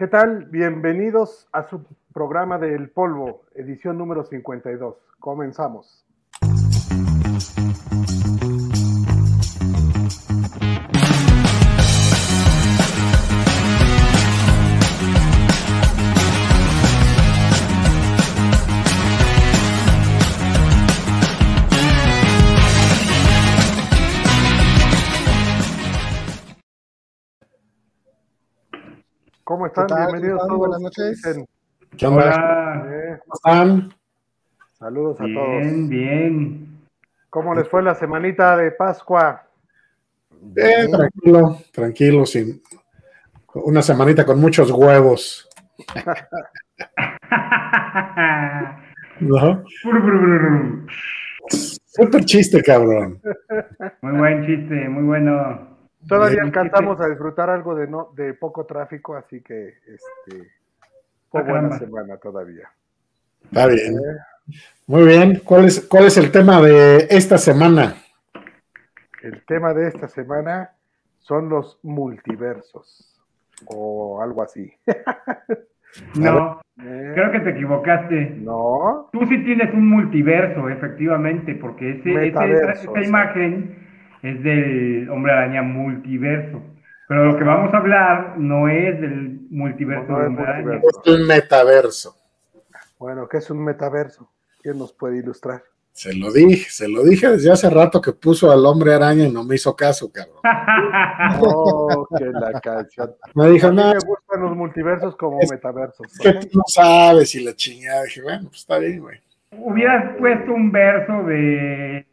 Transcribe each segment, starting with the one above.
¿Qué tal? Bienvenidos a su programa del Polvo, edición número 52. Comenzamos. ¿Cómo están? Bienvenidos todos. Buenas noches. ¿Qué onda? ¿Cómo están? Saludos a bien, todos. Bien, bien. ¿Cómo les fue la semanita de Pascua? Bien, tranquilo, tranquilo, sin una semanita con muchos huevos. ¿No? Súper chiste, cabrón. Muy buen chiste, muy bueno. Todavía alcanzamos a disfrutar algo de no de poco tráfico, así que este fue Ah, buena caramba. semana todavía. Está bien. Muy bien. ¿Cuál es, ¿Cuál es el tema de esta semana? El tema de esta semana son los multiversos o algo así. No, ¿Eh? creo que te equivocaste. No, Tú sí tienes un multiverso, efectivamente, porque ese, ese- esta sí. imagen es del hombre araña multiverso. Pero lo que vamos a hablar no es del multiverso No, no del es hombre araña. Es un metaverso. bueno, ¿qué es un metaverso? ¿Quién nos puede ilustrar? Se lo dije, se lo dije desde hace rato que puso al hombre araña y no me hizo caso, cabrón. Oh, que la canción. Me dijo, A mí no, me gustan los multiversos como Es- metaversos. es que tú no sabes y la chingada. Dije, bueno, pues está bien, güey. Hubieras puesto un verso de,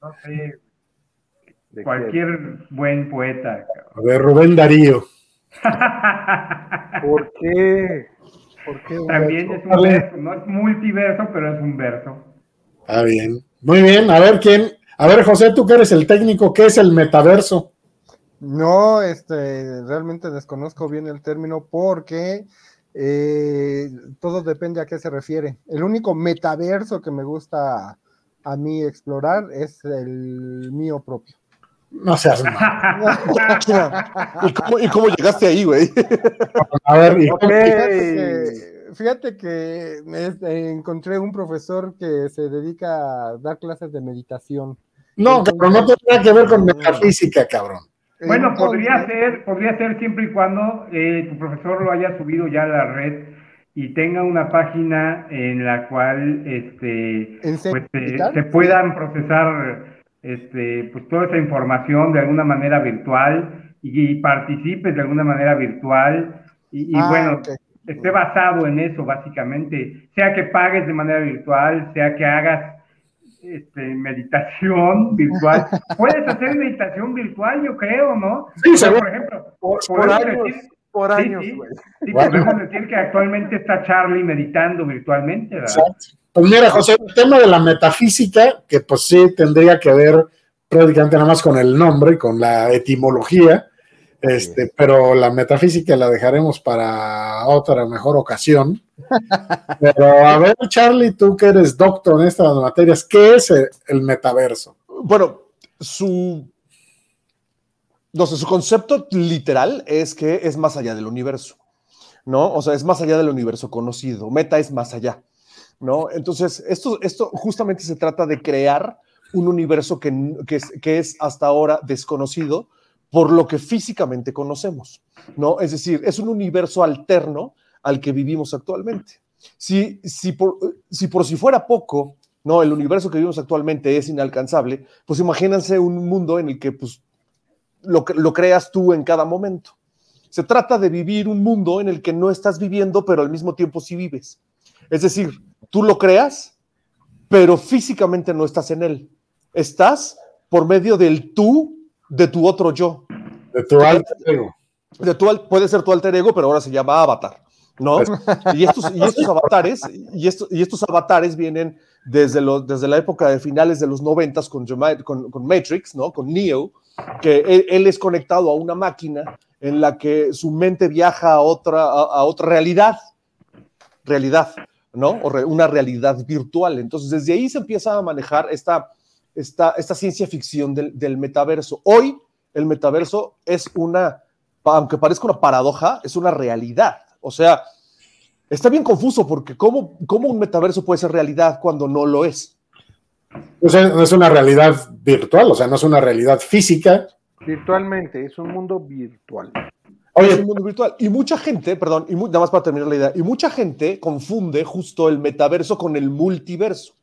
no sé, ¿De cualquier buen poeta. cabrón. De Rubén Darío. ¿Por qué? ¿Por qué un También verso? es un verso, no es multiverso, pero es un verso. Está bien. Muy bien. A ver quién. A ver, José, tú que eres el técnico, ¿qué es el metaverso? No, este, realmente desconozco bien el término porque eh, todo depende a qué se refiere. El único metaverso que me gusta a mí explorar es el mío propio. No seas mal. ¿Y cómo, y cómo llegaste ahí, güey? A ver, ¿y Ok. Fíjate que, fíjate que me eh, encontré un profesor que se dedica a dar clases de meditación. No, cabrón, no nada que ver con metafísica, cabrón. Bueno, Entonces, podría ser, podría ser siempre y cuando eh, tu profesor lo haya subido ya a la red y tenga una página en la cual este ¿Enseña pues, se puedan procesar este pues toda esa información de alguna manera virtual y, y participes de alguna manera virtual y, y Ah, bueno ok. esté basado en eso básicamente sea que pagues de manera virtual sea que hagas este, meditación virtual puedes hacer meditación virtual yo creo no Sí, O sea, por ejemplo Por, por podemos años, decir- por años, sí. podemos decir que actualmente está Charlie meditando virtualmente, ¿verdad? Exacto. Pues mira, José, el tema de la metafísica, que pues sí tendría que ver prácticamente nada más con el nombre y con la etimología, este, pero la metafísica la dejaremos para otra mejor ocasión. Pero a ver, Charlie, tú que eres doctor en estas materias, ¿qué es el, el metaverso? Bueno, su. No sé, su concepto literal es que es más allá del universo, ¿no? O sea, es más allá del universo conocido. Meta es más allá, ¿no? Entonces, esto, esto justamente se trata de crear un universo que, es, hasta ahora desconocido por lo que físicamente conocemos, ¿no? Es decir, es un universo alterno al que vivimos actualmente. Si, si por si fuera poco, no, el universo que vivimos actualmente es inalcanzable, pues imagínense un mundo en el que pues, lo, lo creas tú en cada momento. Se trata de vivir un mundo en el que no estás viviendo, pero al mismo tiempo sí vives. Es decir, tú lo creas, pero físicamente no estás en él. Estás por medio del tú de tu otro yo. De tu alter ego. De tu, puede ser tu alter ego, pero ahora se llama avatar, ¿no? Y estos, y estos avatares, y, esto- y estos avatares vienen desde, los, desde la época de finales de los noventas con, con, con Matrix, ¿no? Con Neo, que él, él es conectado a una máquina en la que su mente viaja a otra, a, a otra realidad, realidad, ¿no? O re- una realidad virtual. Entonces, desde ahí se empieza a manejar esta, esta, esta ciencia ficción del, del metaverso. Hoy, el metaverso es una, aunque parezca una paradoja, es una realidad. O sea, está bien confuso porque ¿cómo, cómo un metaverso puede ser realidad cuando no lo es? O sea, no es una realidad virtual, o sea, no es una realidad física. Virtualmente, es un mundo virtual. Es un Oye, mundo virtual. Y mucha gente, perdón, y mu- nada más para terminar la idea, y mucha gente confunde justo el metaverso con el multiverso.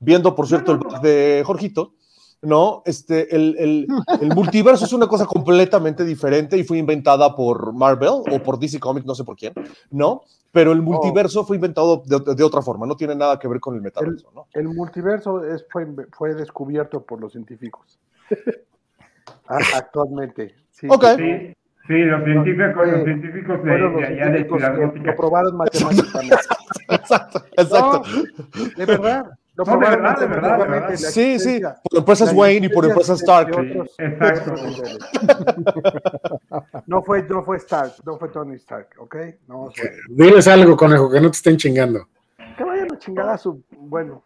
Viendo, por cierto, el back de Jorgito, ¿no? Este, el, el- el multiverso es una cosa completamente diferente y fue inventada por Marvel o por DC Comics, no sé por quién, ¿no? Pero el multiverso fue inventado de, de otra forma, no tiene nada que ver con el metaverso, ¿no? El multiverso es, fue, fue descubierto por los científicos. Actualmente. Sí, Ok. Sí, sí, los científicos, los científicos de, fueron los de allá de científicos Ciudad que Gótica. lo probaron matemáticamente. Exacto, exacto. No, de verdad. Lo No, de verdad, de verdad, de verdad. Sí, sí, por empresas Wayne y por empresas Stark. de otros- Sí, exacto. No fue, no fue Stark, no fue Tony Stark, ¿ok? No fue. diles algo, conejo, que no te estén chingando. Que vayan a chingar a su. Bueno,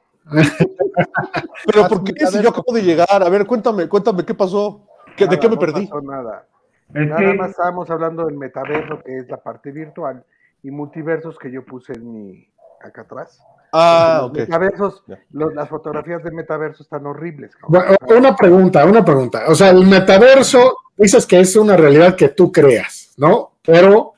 Pero ¿por qué si yo acabo de llegar? A ver, cuéntame, cuéntame, ¿qué pasó? ¿Qué- ¿De nada, qué me no perdí? pasó nada. Es Nada que, más estábamos hablando del metaverso, que es la parte virtual, y multiversos que yo puse en mi. acá atrás. Ah, Los ok. Metaversos, los- las fotografías de metaverso están horribles. Bueno, una pregunta, una pregunta. O sea, el metaverso, dices que es una realidad que tú creas, ¿no? Pero,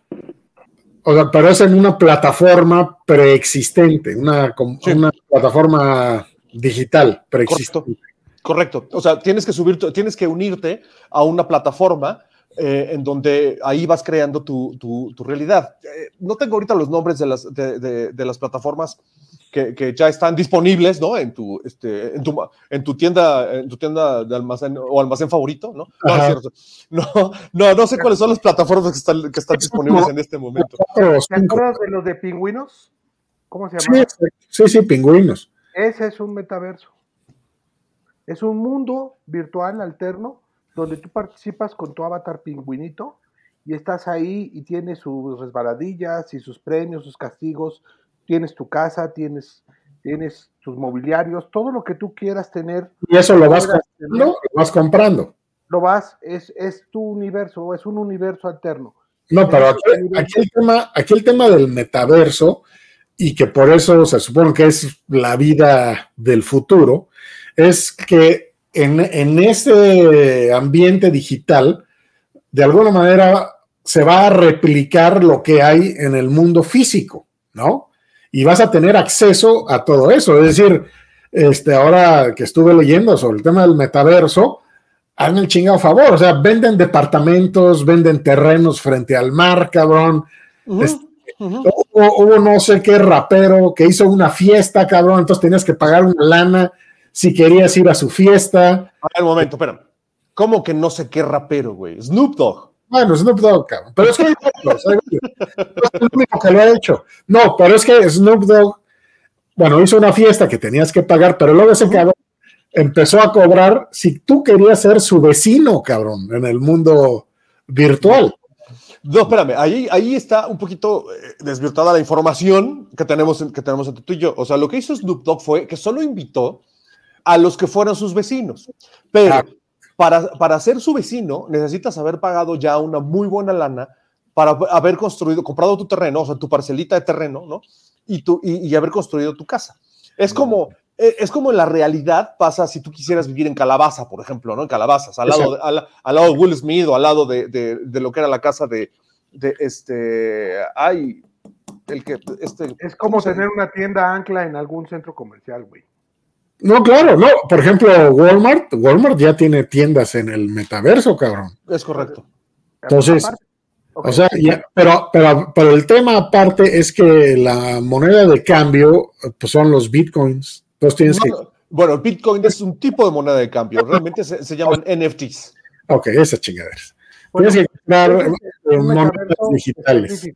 o sea, pero es en una plataforma preexistente, una, Sí. una plataforma digital preexistente. Correcto. O sea, tienes que subir, tienes que unirte a una plataforma eh, en donde ahí vas creando tu, tu- tu realidad. Eh, no tengo ahorita los nombres de las, de, de- de las plataformas que, que ya están disponibles, ¿no? En tu, este, en tu, en tu tienda, en tu tienda de almacén o almacén favorito, ¿no? No, es Ajá. cierto. no, no, no sé cuáles son las plataformas que están, que están disponibles en este momento. ¿Te acuerdas de los de pingüinos? ¿Cómo se Sí, llama? sí, sí, pingüinos. Ese es un metaverso. Es un mundo virtual alterno donde tú participas con tu avatar pingüinito y estás ahí y tienes sus resbaladillas y sus premios, sus castigos, tienes tu casa, tienes, tienes tus mobiliarios, todo lo que tú quieras tener, Y eso lo vas comprando, lo vas comprando. lo vas, es, es tu universo, es un universo alterno. No, pero aquí, aquí el tema, aquí el tema del metaverso, y que por eso se supone que es la vida del futuro, es que en, en ese ambiente digital, de alguna manera se va a replicar lo que hay en el mundo físico, ¿no? Y vas a tener acceso a todo eso. Es decir, este, ahora que estuve leyendo sobre el tema del metaverso, hazme el chingado favor. O sea, venden departamentos, venden terrenos frente al mar, cabrón. Hubo no sé qué rapero que hizo una fiesta, cabrón. Entonces tenías que pagar una lana si querías ir a su fiesta. A ver, un momento, espera. ¿Cómo que no sé qué rapero, güey? Snoop Dogg. Bueno, Snoop Dogg, cabrón. Pero es que hay otros, hay varios. No es el único que lo ha hecho. No, pero es que Snoop Dogg, bueno, hizo una fiesta que tenías que pagar, pero luego ese cabrón empezó a cobrar si tú querías ser su vecino, cabrón, en el mundo virtual. No, espérame, ahí, ahí está un poquito eh, desvirtuada la información que tenemos, en- que tenemos entre tú y yo. O sea, lo que hizo Snoop Dogg fue que solo invitó a los que fueran sus vecinos. Pero Ah. para, para ser su vecino necesitas haber pagado ya una muy buena lana para haber construido, comprado tu terreno, o sea, tu parcelita de terreno, ¿no? Y, tu, y, y haber construido tu casa. Es como, eh, es como en la realidad pasa si tú quisieras vivir en Calabaza, por ejemplo, ¿no? En Calabazas, al lado, de, al, al lado de Will Smith o al lado de, de, de lo que era la casa de, de este, ay, el que, este, Es como tener una tienda ancla en algún centro comercial, güey. No, claro, no. Por ejemplo, Walmart, Walmart ya tiene tiendas en el metaverso, cabrón. es correcto. Entonces. O sea, ya- pero, pero, pero el tema aparte es que la moneda de cambio pues son los bitcoins. Entonces tienes que. No, bueno, Bitcoin es un tipo de moneda de cambio, realmente se, se llaman NFTs. Ok, esas chingaderas. Bueno, tienes que comprar monedas digitales.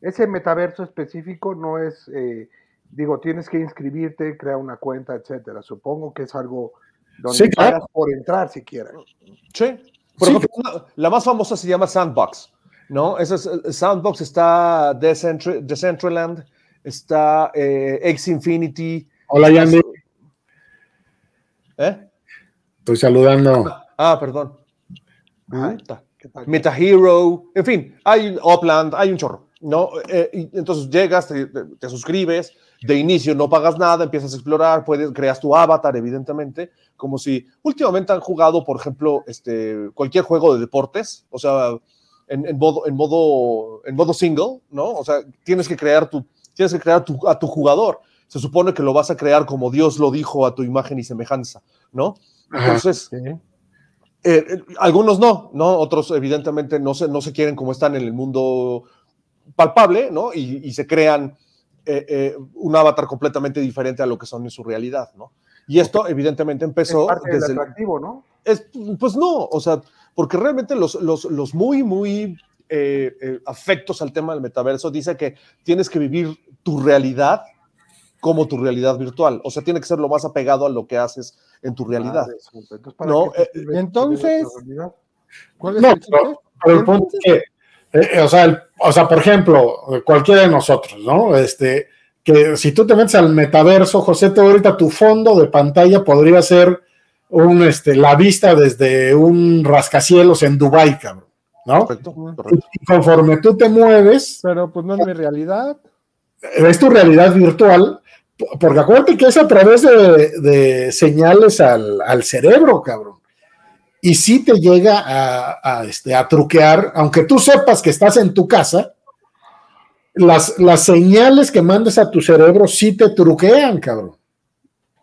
Ese metaverso específico no es, eh, digo, tienes que inscribirte, crear una cuenta, etcétera. Supongo que es algo donde Sí, claro. pagas por entrar siquiera. Sí. Por Sí. una- la más famosa se llama Sandbox, ¿no? Esa es, eh, Sandbox está Decentr- Decentraland, está eh, X Infinity. Hola, Yandy. ¿Eh? Estoy saludando. Ah, perdón. Ay, Puta. ¿qué tal? Meta Hero, en fin, hay Upland, hay un chorro. ¿no? Eh, y entonces llegas, te, te- te suscribes, de inicio no pagas nada, empiezas a explorar, puedes, creas tu avatar, evidentemente, como si últimamente han jugado, por ejemplo, este, cualquier juego de deportes, o sea, en, en modo, en, modo, en modo single, ¿no? O sea, tienes que crear, tu, tienes que crear tu- a tu jugador. Se supone que lo vas a crear como Dios lo dijo a tu imagen y semejanza, ¿no? Entonces, eh, eh, algunos no, ¿no? Otros evidentemente no se, no se quieren como están en el mundo palpable, ¿no? Y, y se crean eh, eh, un avatar completamente diferente a lo que son en su realidad, ¿no? Y esto evidentemente Es empezó parte del desde... el- atractivo, ¿no? es- pues no, o sea, porque realmente los, los, los muy, muy eh, eh, afectos al tema del metaverso dice que tienes que vivir tu realidad como tu realidad virtual, o sea, tiene que ser lo más apegado a lo que haces en tu realidad. Ah. Entonces, ¿para No, eh, sirve entonces- la realidad? ¿Cuál es No, el pero, pero el punto es que, eh, eh, o, sea, el- o sea, por ejemplo, cualquiera de nosotros, ¿no? Este, que si tú te metes al metaverso, José, te ahorita tu fondo de pantalla podría ser un, este, la vista desde un rascacielos en Dubai, cabrón, ¿no? Correcto, Y, correcto. y conforme tú te mueves, Pero pues no es mi realidad. es tu realidad virtual, porque acuérdate que es a través de, de señales al, al cerebro, cabrón. Y sí te llega a, a, este, a truquear, aunque tú sepas que estás en tu casa, las, las señales que mandes a tu cerebro sí te truquean, cabrón.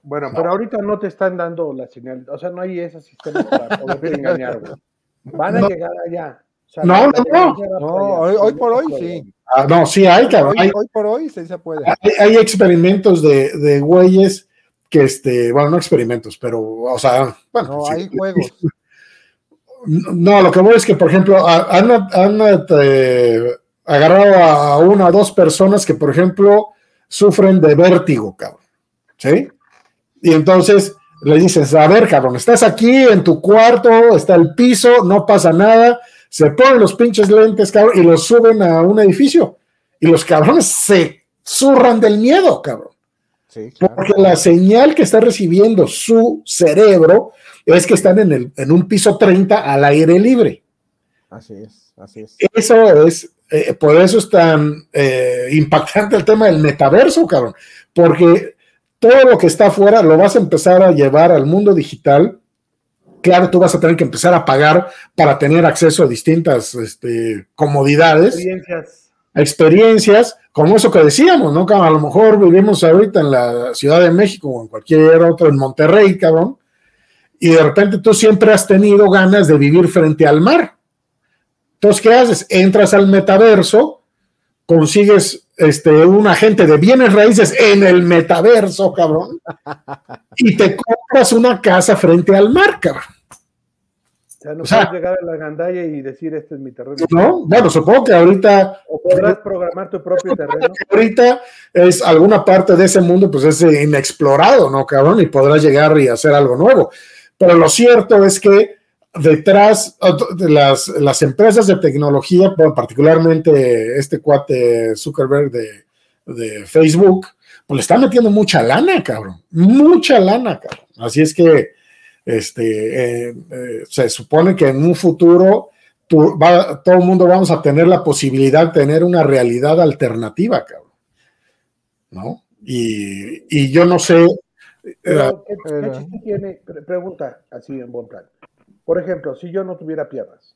Bueno, pero ahorita no te están dando la señal, o sea, no hay ese sistema para poderte engañar, güey. Van a No. llegar allá. O sea, No, no, No, hoy- hoy por hoy sí. Ah, no, sí hay, cabrón. Hoy, Hay, hoy por hoy sí se puede. hay, hay experimentos de, de güeyes que, este, bueno, no experimentos, pero, o sea, bueno, No, sí. hay juegos. No, lo que voy es que, por ejemplo, han, han, este, agarrado a una o dos personas que, por ejemplo, sufren de vértigo, cabrón. ¿Sí? Y entonces le dices, a ver, cabrón, estás aquí en tu cuarto, está el piso, no pasa nada, se ponen los pinches lentes, cabrón, y los suben a un edificio. Y los cabrones se zurran del miedo, cabrón. Sí, claro. Porque la señal que está recibiendo su cerebro es que están en, el, en un piso 30 al aire libre. Así es, así es. Eso es, eh, por eso es tan eh, impactante el tema del metaverso, cabrón. Porque todo lo que está afuera lo vas a empezar a llevar al mundo digital. Claro, tú vas a tener que empezar a pagar para tener acceso a distintas este, comodidades Experiencias. experiencias, como eso que decíamos, ¿no? Que a lo mejor vivimos ahorita en la Ciudad de México o en cualquier otro, en Monterrey, cabrón, y de repente tú siempre has tenido ganas de vivir frente al mar. Entonces, ¿qué haces? Entras al metaverso, consigues este, un agente de bienes raíces en el metaverso, cabrón, y te compras una casa frente al mar, cabrón. O sea, no O sea- puedes llegar a la gandalla y decir, este es mi terreno. ¿No? Bueno, supongo que ahorita O podrás programar tu propio terreno. ahorita es alguna parte de ese mundo, pues es inexplorado, ¿no, cabrón? Y podrás llegar y hacer algo nuevo. Pero lo cierto es que detrás de las, las empresas de tecnología, particularmente este cuate Zuckerberg de, de Facebook, pues le están metiendo mucha lana, cabrón. Mucha lana, cabrón. Así es que este, eh, eh, se supone que en un futuro todo el mundo vamos a tener la posibilidad de tener una realidad alternativa, cabrón. ¿No? Y, y yo no sé. Eh, Pero, ¿qué, qué chiste tiene? Pre- Pregunta así en buen plan. Por ejemplo, si yo no tuviera piernas,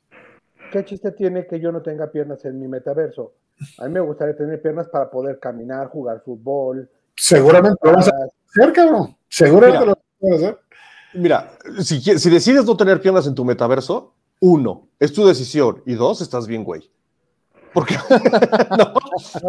¿qué chiste tiene que yo no tenga piernas en mi metaverso? A mí me gustaría tener piernas para poder caminar, jugar fútbol. seguramente lo vas a hacer, cabrón. Seguramente Mira. lo vas a hacer. Mira, si, si decides no tener piernas en tu metaverso, uno, es tu decisión, y dos, estás bien, güey. Porque, no,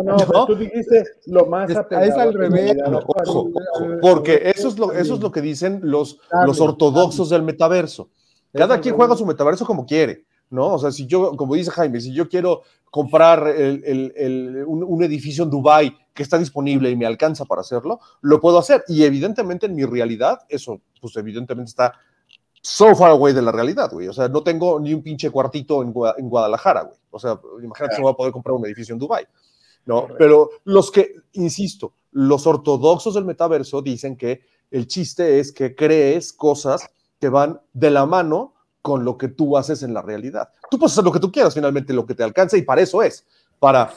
No, no, tú dijiste lo más Es- apegado es al revés. realidad no, actual. ojo, ojo, porque eso es, lo, eso es lo que dicen los, Dale, los ortodoxos del metaverso. Cada quien juega su metaverso como quiere, ¿no? O sea, si yo, como dice Jaime, si yo quiero comprar el- el- el- un, un edificio en Dubai que está disponible y me alcanza para hacerlo, lo puedo hacer. Y evidentemente en mi realidad, eso, pues evidentemente está so far away de la realidad, güey. O sea, no tengo ni un pinche cuartito en, Gua- en Guadalajara, güey. O sea, imagínate si no voy a poder comprar un edificio en Dubai. ¿no? Correcto. Pero los que, insisto, los ortodoxos del metaverso dicen que el chiste es que crees cosas que van de la mano con lo que tú haces en la realidad. Tú puedes hacer lo que tú quieras, finalmente, lo que te alcanza, y para eso es, para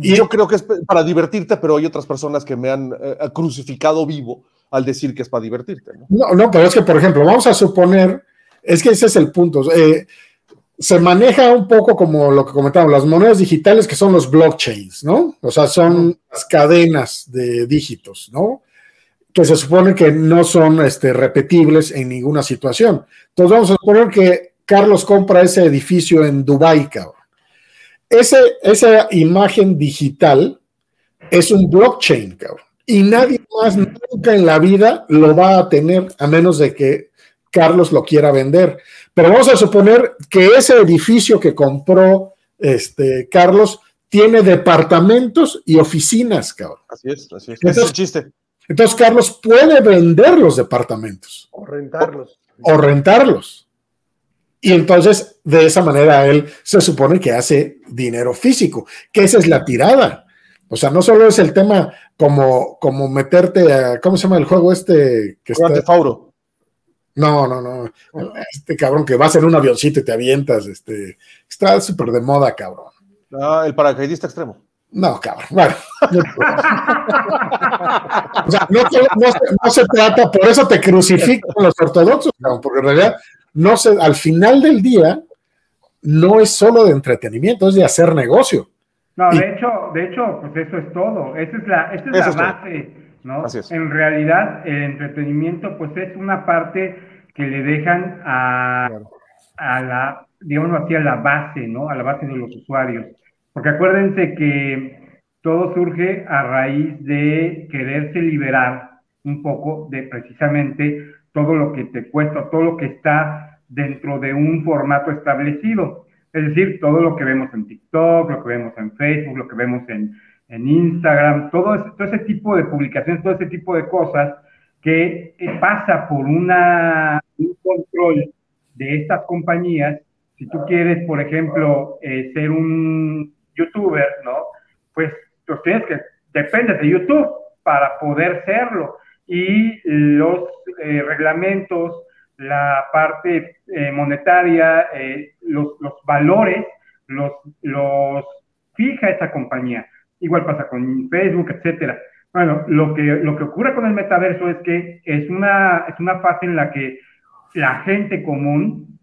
Y yo creo que es para divertirte, pero hay otras personas que me han eh, crucificado vivo al decir que es para divertirte. ¿no? No, no, pero es que, por ejemplo, vamos a suponer, es que ese es el punto. eh, se maneja un poco como lo que comentamos, las monedas digitales que son los blockchains, ¿no? O sea, son las cadenas de dígitos, ¿no? Que se supone que no son este, repetibles en ninguna situación. Entonces vamos a suponer que Carlos compra ese edificio en Dubái, cabrón. Ese, esa imagen digital es un blockchain, cabrón. Y nadie más nunca en la vida lo va a tener a menos de que Carlos lo quiera vender. Pero vamos a suponer que ese edificio que compró este, Carlos tiene departamentos y oficinas, cabrón. Así es, así es. Entonces- Ese es el chiste. Entonces Carlos puede vender los departamentos O rentarlos. o rentarlos. Y entonces, de esa manera, él se supone que hace dinero físico, que esa es la tirada. O sea, no solo es el tema como, como meterte a, ¿cómo se llama el juego este? Que Grand está, Theft Auto. no, no, no. Este cabrón que vas en un avioncito y te avientas, este, está súper de moda, cabrón. Ah, el paracaidista extremo. No, cabrón. Bueno. o sea, no, te- no se, no se trata, por eso te crucifican los ortodoxos, cabrón, porque en realidad, no se, al final del día, no es solo de entretenimiento, es de hacer negocio. No, Y- de hecho, de hecho, pues eso es todo. Esa es la, esa es la es todo. base, ¿no? Así es. En realidad, el entretenimiento, pues es una parte que le dejan a, a la, digamos así, a la base, ¿no? A la base de los usuarios. Porque acuérdense que todo surge a raíz de quererse liberar un poco de precisamente todo lo que te cuesta, todo lo que está dentro de un formato establecido. Es decir, todo lo que vemos en TikTok, lo que vemos en Facebook, lo que vemos en, en Instagram, todo ese, todo ese tipo de publicaciones, todo ese tipo de cosas que pasa por una, un control de estas compañías. Si tú quieres, por ejemplo, eh, ser un youtuber, ¿no? Pues tú tienes que, dependes de YouTube para poder serlo. Y los eh, reglamentos, la parte eh, monetaria, eh, los, los valores, los, los fija esa compañía. Igual pasa con Facebook, etcétera. Bueno, lo que, lo que ocurre con el metaverso es que es una, es una fase en la que la gente común,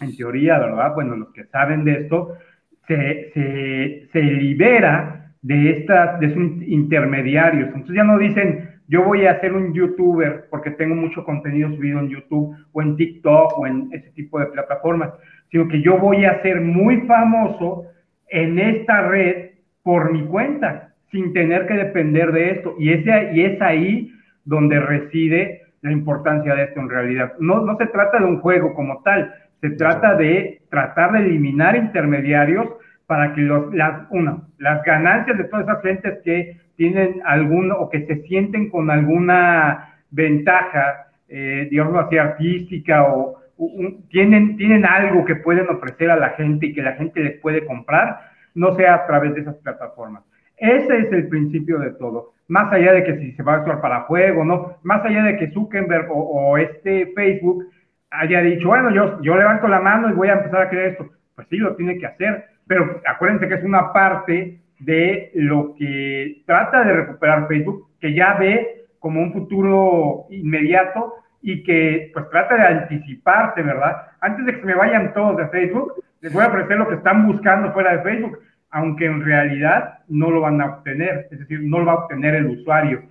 en teoría, ¿verdad? Bueno, los que saben de esto, se, se, se libera de, estas, de esos intermediarios. Entonces ya no dicen, yo voy a ser un youtuber porque tengo mucho contenido subido en YouTube o en TikTok o en ese tipo de plataformas, sino que yo voy a ser muy famoso en esta red por mi cuenta, sin tener que depender de esto. Y, ese, y es ahí donde reside la importancia de esto en realidad. No, no se trata de un juego como tal, se trata de tratar de eliminar intermediarios para que los, las, uno, las ganancias de todas esas gentes que tienen algún o que se sienten con alguna ventaja, eh, digamos así, artística o un, tienen, tienen algo que pueden ofrecer a la gente y que la gente les puede comprar, no sea a través de esas plataformas. Ese es el principio de todo. Más allá de que si se va a actuar para juego, ¿no? Más allá de que Zuckerberg o, o este Facebook haya dicho, bueno, yo, yo levanto la mano y voy a empezar a crear esto. Pues sí, lo tiene que hacer. Pero acuérdense que es una parte de lo que trata de recuperar Facebook, que ya ve como un futuro inmediato y que pues trata de anticiparse, ¿verdad? Antes de que se me vayan todos de Facebook, les voy a ofrecer lo que están buscando fuera de Facebook, aunque en realidad no lo van a obtener, es decir, no lo va a obtener el usuario.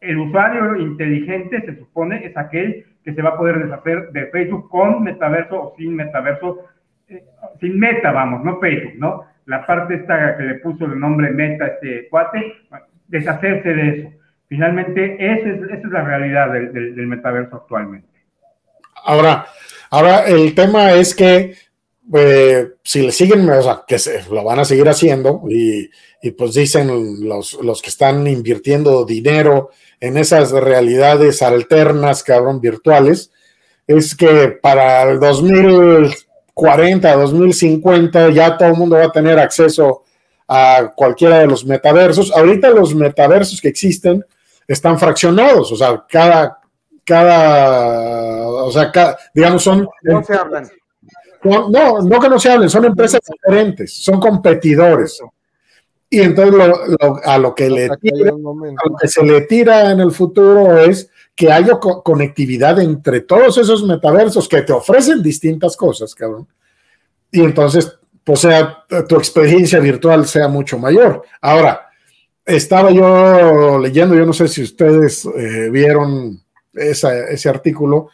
El usuario inteligente se supone es aquel que se va a poder deshacer de Facebook con metaverso o sin metaverso, eh, sin meta, vamos, no Facebook, ¿no? La parte esta que le puso el nombre meta a este cuate, deshacerse de eso. Finalmente, esa es, esa es la realidad del, metaverso actualmente. Ahora, ahora el tema es que eh, si le siguen, o sea, que se, lo van a seguir haciendo y, y pues dicen los, los, que están invirtiendo dinero en esas realidades alternas, cabrón, virtuales, es que para el 2040, 2050 ya todo el mundo va a tener acceso a cualquiera de los metaversos. Ahorita los metaversos que existen están fraccionados, o sea, cada, cada, o sea, cada, digamos, son... No se hablan. No, no, no que no se hablen, son empresas diferentes, son competidores. Y entonces lo- lo- a, lo que le tira- a lo que se le tira en el futuro es que haya co- conectividad entre todos esos metaversos que te ofrecen distintas cosas, cabrón. Y entonces, pues sea, tu experiencia virtual sea mucho mayor. Ahora, estaba yo leyendo, yo no sé si ustedes eh, vieron ese artículo.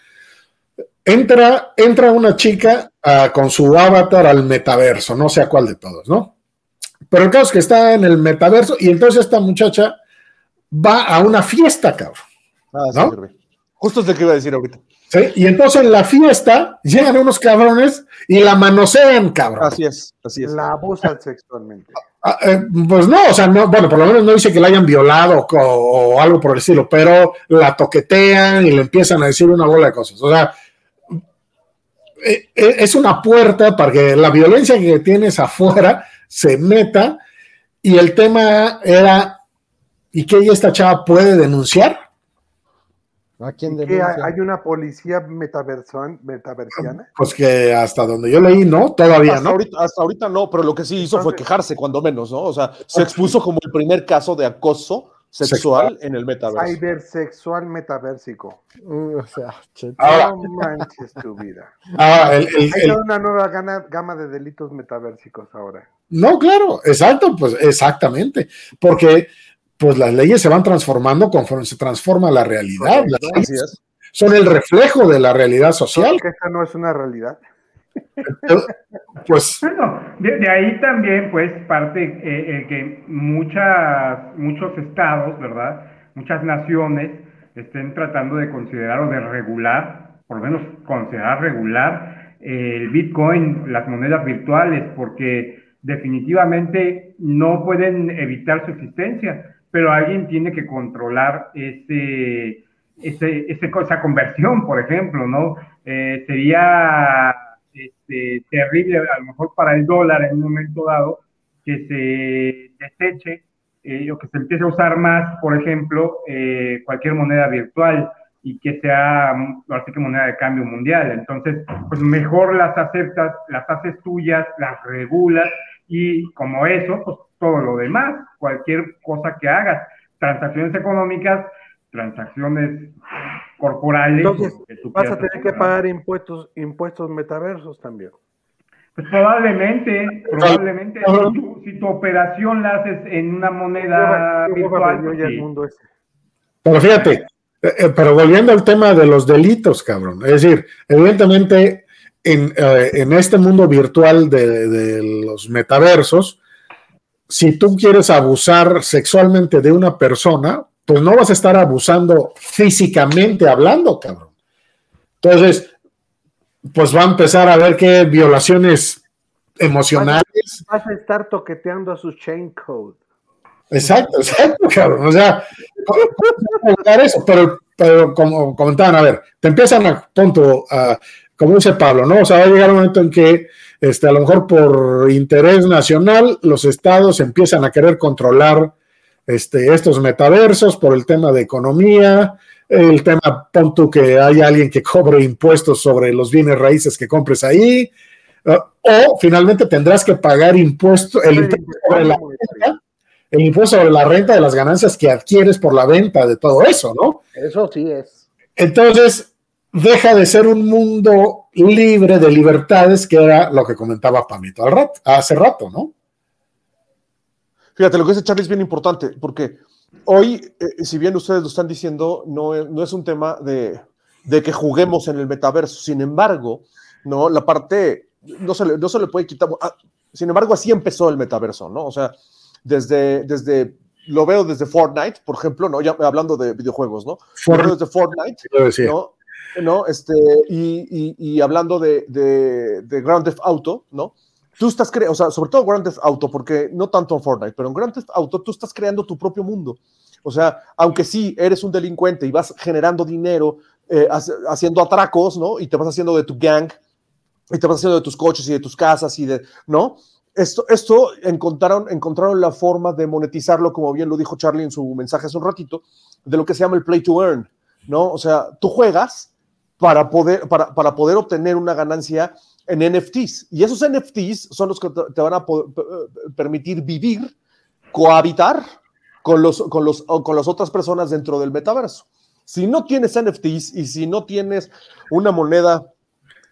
Entra, entra una chica ah, con su avatar al metaverso, no sé a cuál de todos, ¿no? Pero el caso es que está en el metaverso y entonces esta muchacha va a una fiesta, cabrón. Ah, sí, ¿No? sirve. Justo es lo que iba a decir ahorita. ¿sí? Y entonces en la fiesta llegan unos cabrones y la manosean, cabrón. Así es, así es. La abusan sexualmente. Ah, eh, pues no, o sea, no, bueno, por lo menos no dice que la hayan violado o, algo por el estilo, pero la toquetean y le empiezan a decir una bola de cosas. O sea, eh, eh, es una puerta para que la violencia que tienes afuera se meta y el tema era, ¿y qué esta chava puede denunciar? ¿A quién ¿Que hay una policía metaversiana? Pues que hasta donde yo leí, no, todavía Hasta, no. ahorita, hasta ahorita no, pero lo que sí hizo fue quejarse, cuando menos, ¿no? O sea, se expuso como el primer caso de acoso sexual en el metaverso. Cybersexual metaversico. Uh, o sea, che- Ahora- No manches tu vida. Ah, el- el- Hay el- una nueva gana- gama de delitos metaversicos ahora. No, claro, exacto, pues exactamente, porque pues las leyes se van transformando conforme se transforma la realidad. Las leyes es. son el reflejo de la realidad social. Que esta no es una realidad. Pues Bueno, de, de ahí también, pues, parte eh, el que muchas, muchos estados, ¿verdad? Muchas naciones estén tratando de considerar o de regular, por lo menos considerar regular eh, el Bitcoin, las monedas virtuales, porque definitivamente no pueden evitar su existencia, pero alguien tiene que controlar ese, ese, esa conversión, por ejemplo, ¿no? Eh, sería este, terrible, a lo mejor para el dólar en un momento dado, que se deseche eh, o que se empiece a usar más, por ejemplo, eh, cualquier moneda virtual y que sea, mm, ahora sí que moneda de cambio mundial. Entonces, pues mejor las aceptas, las haces tuyas, las regulas y como eso, pues todo lo demás, cualquier cosa que hagas, transacciones económicas, transacciones corporales. Entonces, Vas a tener que pagar impuestos, impuestos metaversos también. Pues probablemente, probablemente, si tu, si tu operación la haces en una moneda virtual, pues ya el sí. mundo ese. Pero fíjate, eh, eh, pero volviendo al tema de los delitos, cabrón. Es decir, evidentemente, en, eh, en este mundo virtual de, de los metaversos, si tú quieres abusar sexualmente de una persona, pues no vas a estar abusando físicamente hablando, cabrón. Entonces, pues va a empezar a ver qué violaciones emocionales. Vas a estar toqueteando a su chain code. Exacto, exacto, cabrón. O sea, ¿cómo puedes lograr eso? Pero, pero como comentaban, a ver, te empiezan a, punto, como dice Pablo, ¿no? O sea, va a llegar un momento en que, este, a lo mejor por interés nacional, los estados empiezan a querer controlar este, estos metaversos por el tema de economía, el tema, pon tú que hay alguien que cobre impuestos sobre los bienes raíces que compres ahí, uh, o finalmente tendrás que pagar impuestos, el impuesto sobre la renta, el impuesto sobre la renta de las ganancias que adquieres por la venta de todo eso, ¿no? Eso sí es. Entonces, deja de ser un mundo libre de libertades, que era lo que comentaba Pamito al rato, hace rato, ¿no? Fíjate, lo que dice Charlie es bien importante, porque hoy, eh, si bien ustedes lo están diciendo, no es, no es un tema de, de que juguemos en el metaverso. Sin embargo, no, la parte, no se le, no se le puede quitar. ah, sin embargo, así empezó el metaverso, ¿no? O sea, desde, desde lo veo desde Fortnite, por ejemplo, ¿no? Ya hablando de videojuegos, ¿no? Veo desde Fortnite. ¿no? ¿No? Este, y, y- hablando de, de, de Grand Theft Auto, ¿no? Tú estás creando, o sea, sobre todo Grand Theft Auto, porque no tanto en Fortnite, pero en Grand Theft Auto tú estás creando tu propio mundo. O sea, aunque sí eres un delincuente y vas generando dinero, eh, haciendo atracos, ¿no? Y te vas haciendo de tu gang, y te vas haciendo de tus coches y de tus casas y de, ¿no? Esto, esto encontraron, encontraron la forma de monetizarlo, como bien lo dijo Charlie en su mensaje hace un ratito, de lo que se llama el play to earn, ¿no? O sea, tú juegas para poder, para, para poder obtener una ganancia en NFTs. Y esos NFTs son los que te, van a p- permitir vivir cohabitar con, los, con, los, con las otras personas dentro del metaverso. Si no tienes NFTs y si no tienes una moneda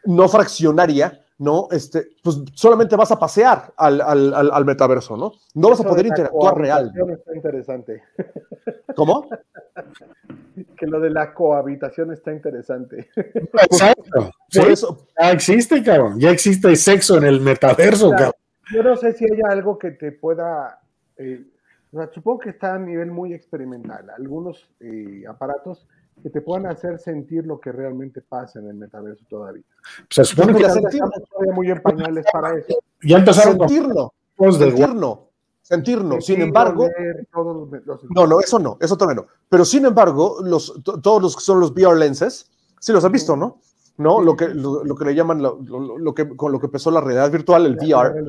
no fraccionaria, ¿no? Este, pues solamente vas a pasear al, al, al, metaverso, ¿no? No vas a poder interactuar real. Está interesante. ¿Cómo? Que lo de la cohabitación está interesante. Exacto. eso. Ya existe, cabrón. Ya existe sexo en el metaverso, cabrón. Yo no sé si hay algo que te pueda. Eh, supongo que está a nivel muy experimental. Algunos eh, aparatos que te puedan hacer sentir lo que realmente pasa en el metaverso todavía. Se supone que estamos todavía muy en pañales para eso. Ya empezaron sentirlo, sentirlo, sentirlo. Sin embargo, no, no, eso no, eso todavía no. Pero sin embargo, los, todos los que son los VR lenses, sí los has visto, ¿no? ¿No? Lo que, lo, que le llaman, lo, que, con lo que empezó la realidad virtual, el VR,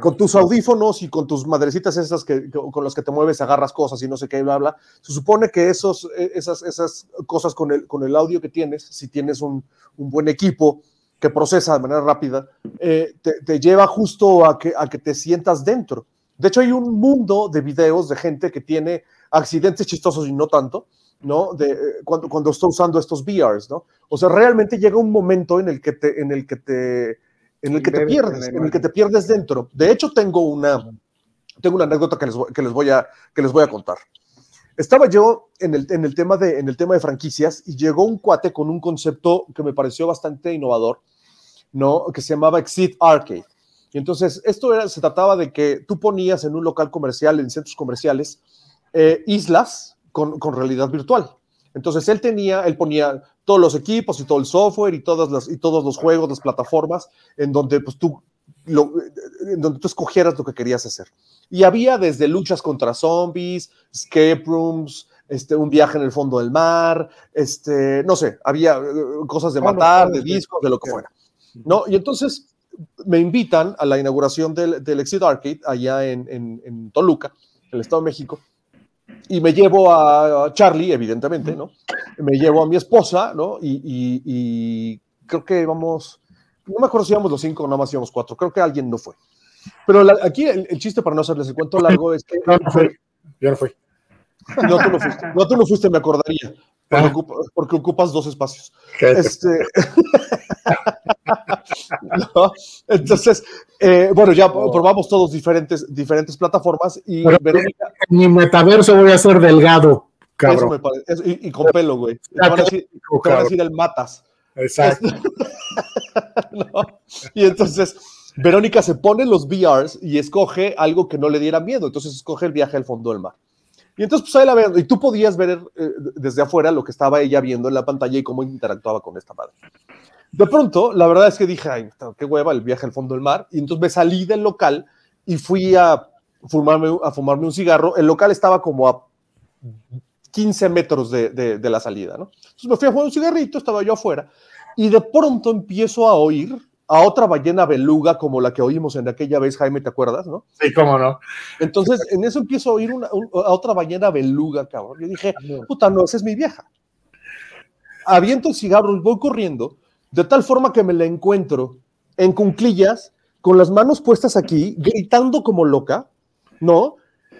con tus audífonos y con tus madrecitas esas que, con las que te mueves, agarras cosas y no sé qué, bla, bla. Se supone que esos, e, esas, esas cosas con el, con el audio que tienes, si tienes un, un buen equipo que procesa de manera rápida, eh, te, te, lleva justo a que, a que te sientas dentro. De hecho, hay un mundo de videos de gente que tiene accidentes chistosos y no tanto, ¿no? De, eh, cuando, cuando está usando estos VRs, ¿no? O sea, realmente llega un momento en el que te, en el que te, en el que te pierdes, en el que te pierdes dentro. De hecho, tengo una, tengo una anécdota que les, que les, voy, a, que les voy a contar. Estaba yo en el, en, el tema de, en el tema de franquicias y llegó un cuate con un concepto que me pareció bastante innovador, ¿no? Que se llamaba Exit Arcade. Y entonces, esto era, se trataba de que tú ponías en un local comercial, en centros comerciales, eh, islas con, realidad virtual. Entonces él tenía, él ponía todos los equipos y todo el software y, todas las, y todos los juegos, las plataformas, en donde pues tú, lo, en donde tú escogieras lo que querías hacer. Y había desde luchas contra zombies, escape rooms, este, un viaje en el fondo del mar, este, no sé, había eh, cosas de matar, de discos, de lo que fuera. ¿no? Y entonces me invitan a la inauguración del, del Exit Arcade allá en, en, en Toluca, en el Estado de México, y me llevo a Charlie, evidentemente, ¿no? Me llevo a mi esposa, ¿no? Y, creo que vamos, no me acuerdo si íbamos los cinco o nada más íbamos cuatro, creo que alguien no fue. Pero aquí el, chiste, para no hacerles el cuento largo, es que... No, no fui, yo no fui. No, tú no fuiste, no, tú no fuiste, me acordaría, porque, ocupas dos espacios. Este... Entonces, eh, bueno, ya probamos todos diferentes, diferentes plataformas y Verónica, en mi metaverso voy a ser delgado, cabrón. y, con pelo, güey. Te van a decir, el matas. Exacto. Y entonces, Verónica se pone los VRs y escoge algo que no le diera miedo. Entonces, escoge el viaje al fondo del mar. Y entonces, pues ahí la veo. Y tú podías ver eh, desde afuera lo que estaba ella viendo en la pantalla y cómo interactuaba con esta madre. De pronto, la verdad es que dije, ay, qué hueva el viaje al fondo del mar. Y entonces me salí del local y fui a fumarme, a fumarme un cigarro. El local estaba como a 15 metros de, de, la salida, ¿no? Entonces me fui a fumar un cigarrito, estaba yo afuera. Y de pronto empiezo a oír a otra ballena beluga como la que oímos en aquella vez, Jaime, ¿te acuerdas, no? Sí, cómo no. Entonces, en eso empiezo a oír una, a otra ballena beluga, cabrón. Yo dije, puta, no, esa es mi vieja. Aviento el cigarro voy corriendo de tal forma que me la encuentro en cunclillas, con las manos puestas aquí, gritando como loca, ¿no?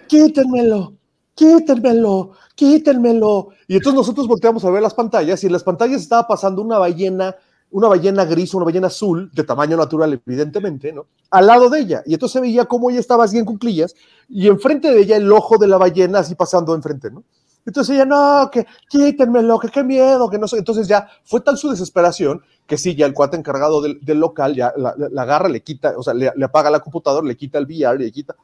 Quítenmelo, quítenmelo, quítenmelo. Y entonces nosotros volteamos a ver las pantallas y en las pantallas estaba pasando una ballena, una ballena gris, una ballena azul, de tamaño natural, evidentemente, ¿no? Al lado de ella. Y entonces se veía cómo ella estaba así en cunclillas y enfrente de ella el ojo de la ballena así pasando enfrente, ¿no? Entonces ella, no, que quítenmelo, que qué miedo, que no sé. Entonces ya fue tal su desesperación que sí, ya el cuate encargado del, local ya la, agarra, le quita, o sea, le, apaga la computadora, le quita el VR, le quita.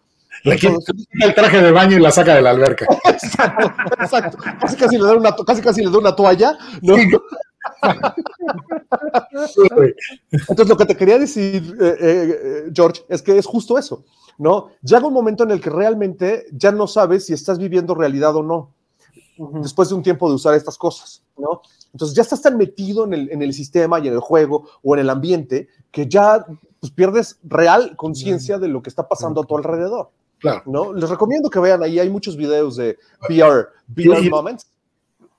Le quita el traje de baño y la saca de la alberca. exacto, exacto. Casi casi le da una, casi, casi le da una toalla. ¿no? Entonces, lo que te quería decir, eh, eh, George, es que es justo eso, ¿no? Llega un momento en el que realmente ya no sabes si estás viviendo realidad o no, después de un tiempo de usar estas cosas, ¿no? Entonces ya estás tan metido en el, en el sistema y en el juego o en el ambiente que ya pues, pierdes real conciencia de lo que está pasando a tu alrededor. Claro. ¿no? Les recomiendo que vean ahí, hay muchos videos de VR, VR moments.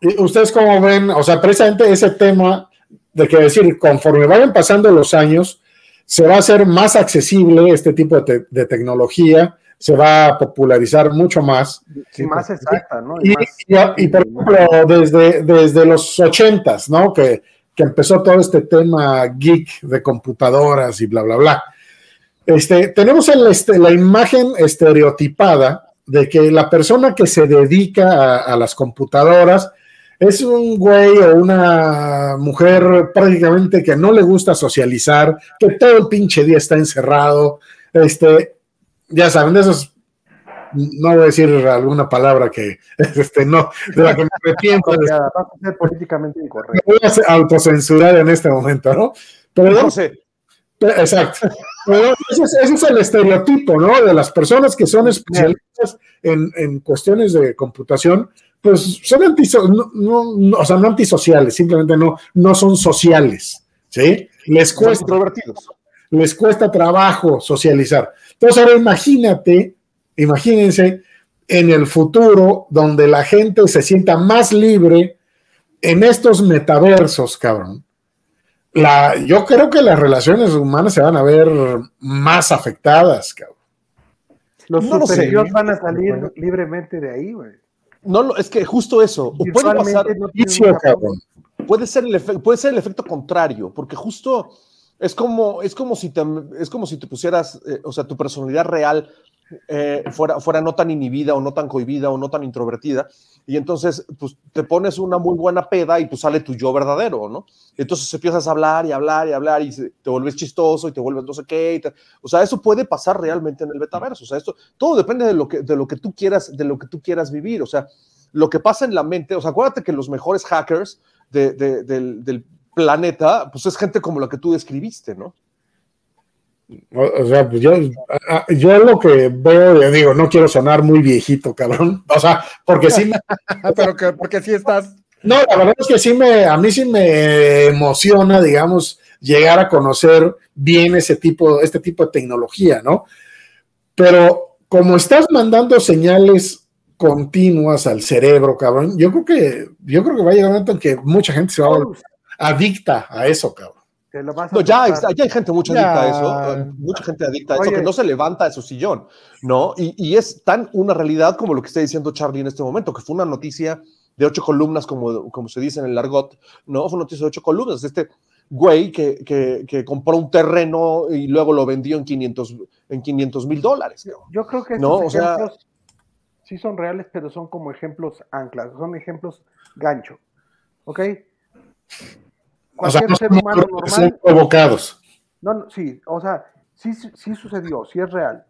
Y ustedes cómo ven, o sea, precisamente ese tema de que decir, conforme vayan pasando los años, se va a hacer más accesible este tipo de, de tecnología se va a popularizar mucho más. Sí, más exacta, ¿no? Y, más- y- y, por ejemplo, desde, desde los ochentas, ¿no? Que, que empezó todo este tema geek de computadoras y bla, bla, bla. Este, tenemos el, este, la imagen estereotipada de que la persona que se dedica a, a las computadoras es un güey o una mujer prácticamente que no le gusta socializar, que todo el pinche día está encerrado, este, ya saben, de esos, no voy a decir alguna palabra que, este, no, de la que me arrepiento, Vas a ser políticamente me incorrecto. voy a autocensurar en este momento, ¿no? Pero, José, exacto. Pero ese, es, ese es el estereotipo, ¿no? De las personas que son especialistas en, en cuestiones de computación, pues son antiso no, no, no, o sea, no antisociales, simplemente no, no son sociales, ¿sí? Les son cuesta, introvertidos. Les cuesta trabajo socializar. Entonces, ahora imagínate, imagínense en el futuro donde la gente se sienta más libre en estos metaversos, cabrón. La, yo creo que las relaciones humanas se van a ver más afectadas, cabrón. Los No lo sé. superiores van a salir libremente de ahí, güey. No, lo- es que justo eso. O puede pasar, no Vicio, cabrón. puede ser el efe- puede ser el efecto contrario, porque justo es como es como si te es como si te pusieras, eh, o sea, tu personalidad real eh, fuera fuera no tan inhibida o no tan cohibida o no tan introvertida. Y entonces pues te pones una muy buena peda y pues sale tu yo verdadero, ¿no? Entonces empiezas a hablar y hablar y hablar y te vuelves chistoso y te vuelves no sé qué, o sea, eso puede pasar realmente en el metaverso, o sea, esto todo depende de lo que de lo que tú quieras de lo que tú quieras vivir, o sea, lo que pasa en la mente, o sea, acuérdate que los mejores hackers de- de- del planeta, pues es gente como la que tú describiste, ¿no? O, o sea, pues yo, a- a- yo lo que veo, yo digo, no quiero sonar muy viejito, cabrón. O sea, porque sí me, Pero que, porque sí estás. No, la verdad es que sí me, a mí sí me emociona, digamos, llegar a conocer bien ese tipo, este tipo de tecnología, ¿no? Pero como estás mandando señales continuas al cerebro, cabrón, yo creo que, yo creo que va a llegar un momento en que mucha gente se va a volver adicta a eso, cabrón. Te lo vas a No, ya, hay- aceptar. ya hay gente mucha Ya. adicta a eso, eh, mucha gente adicta a eso Oye. que no se levanta de su sillón, ¿no? Y, y es tan una realidad como lo que está diciendo Charlie en este momento, que fue una noticia de ocho columnas, como, como se dice en el argot, ¿no? Fue una noticia de ocho columnas. Este güey que, que, que compró un terreno y luego lo vendió en 500 en 500 mil dólares. cabrón. Yo creo que estos No, o sea- ejemplos sí son reales, pero son como ejemplos anclas, son ejemplos gancho. ¿Ok? O sea, Cualquier no ser humano normal. provocados. No, no, sí, o sea, sí, sí sucedió, sí es real.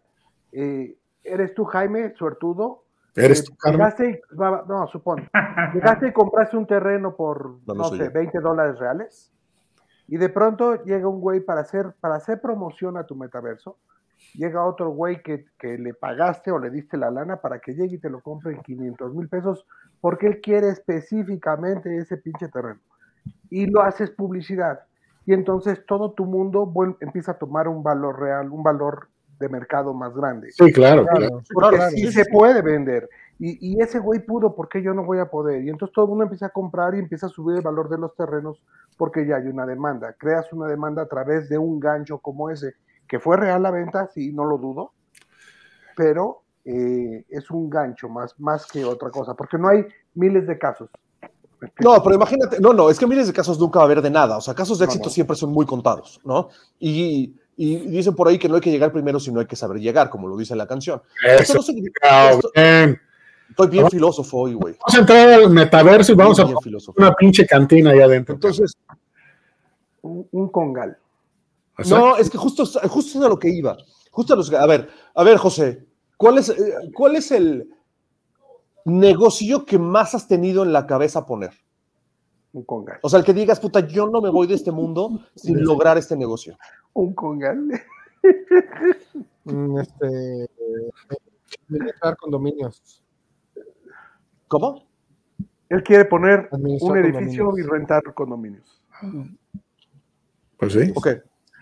Eh, ¿Eres tú, Jaime, suertudo? Eres Eh, tú, Carmen. llegaste y- no, supón. Llegaste y compraste un terreno por, No, sé, yo. 20 dólares reales. Y de pronto llega un güey para hacer, para hacer promoción a tu metaverso. Llega otro güey que, que le pagaste o le diste la lana para que llegue y te lo compre en 500 mil pesos porque él quiere específicamente ese pinche terreno. Y lo haces publicidad. Y entonces todo tu mundo empieza a tomar un valor real, un valor de mercado más grande. Sí, claro, Claro, claro. Porque claro, sí sí, se sí. puede vender. Y, y ese güey pudo, ¿por qué yo no voy a poder? Y entonces todo el mundo empieza a comprar y empieza a subir el valor de los terrenos porque ya hay una demanda. Creas una demanda a través de un gancho como ese, que fue real la venta, sí, no lo dudo, pero eh, es un gancho más, más que otra cosa, porque no hay miles de casos. No, pero imagínate, no, no, es que miles de casos nunca va a haber de nada. O sea, casos de No, éxito no. siempre son muy contados, ¿no? Y, y dicen por ahí que no hay que llegar primero, sino hay que saber llegar, como lo dice la canción. Esto Eso, no significa- esto- bien. estoy bien filósofo hoy, güey. Vamos a entrar al metaverso y vamos a Bien poner filósofo. una pinche cantina allá adentro. Entonces, Un, un congal. O sea, no, es que justo, justo es a lo que iba. Justo a, los, a ver, a ver, José, ¿cuál es, eh, ¿cuál es el negocio que más has tenido en la cabeza poner? Un congal. O sea, el que digas, puta, yo no me voy de este mundo sin lograr este negocio. Un congal. mm, Este. Administrar condominios. ¿Cómo? Él quiere poner un edificio y rentar condominios. pues sí. Ok.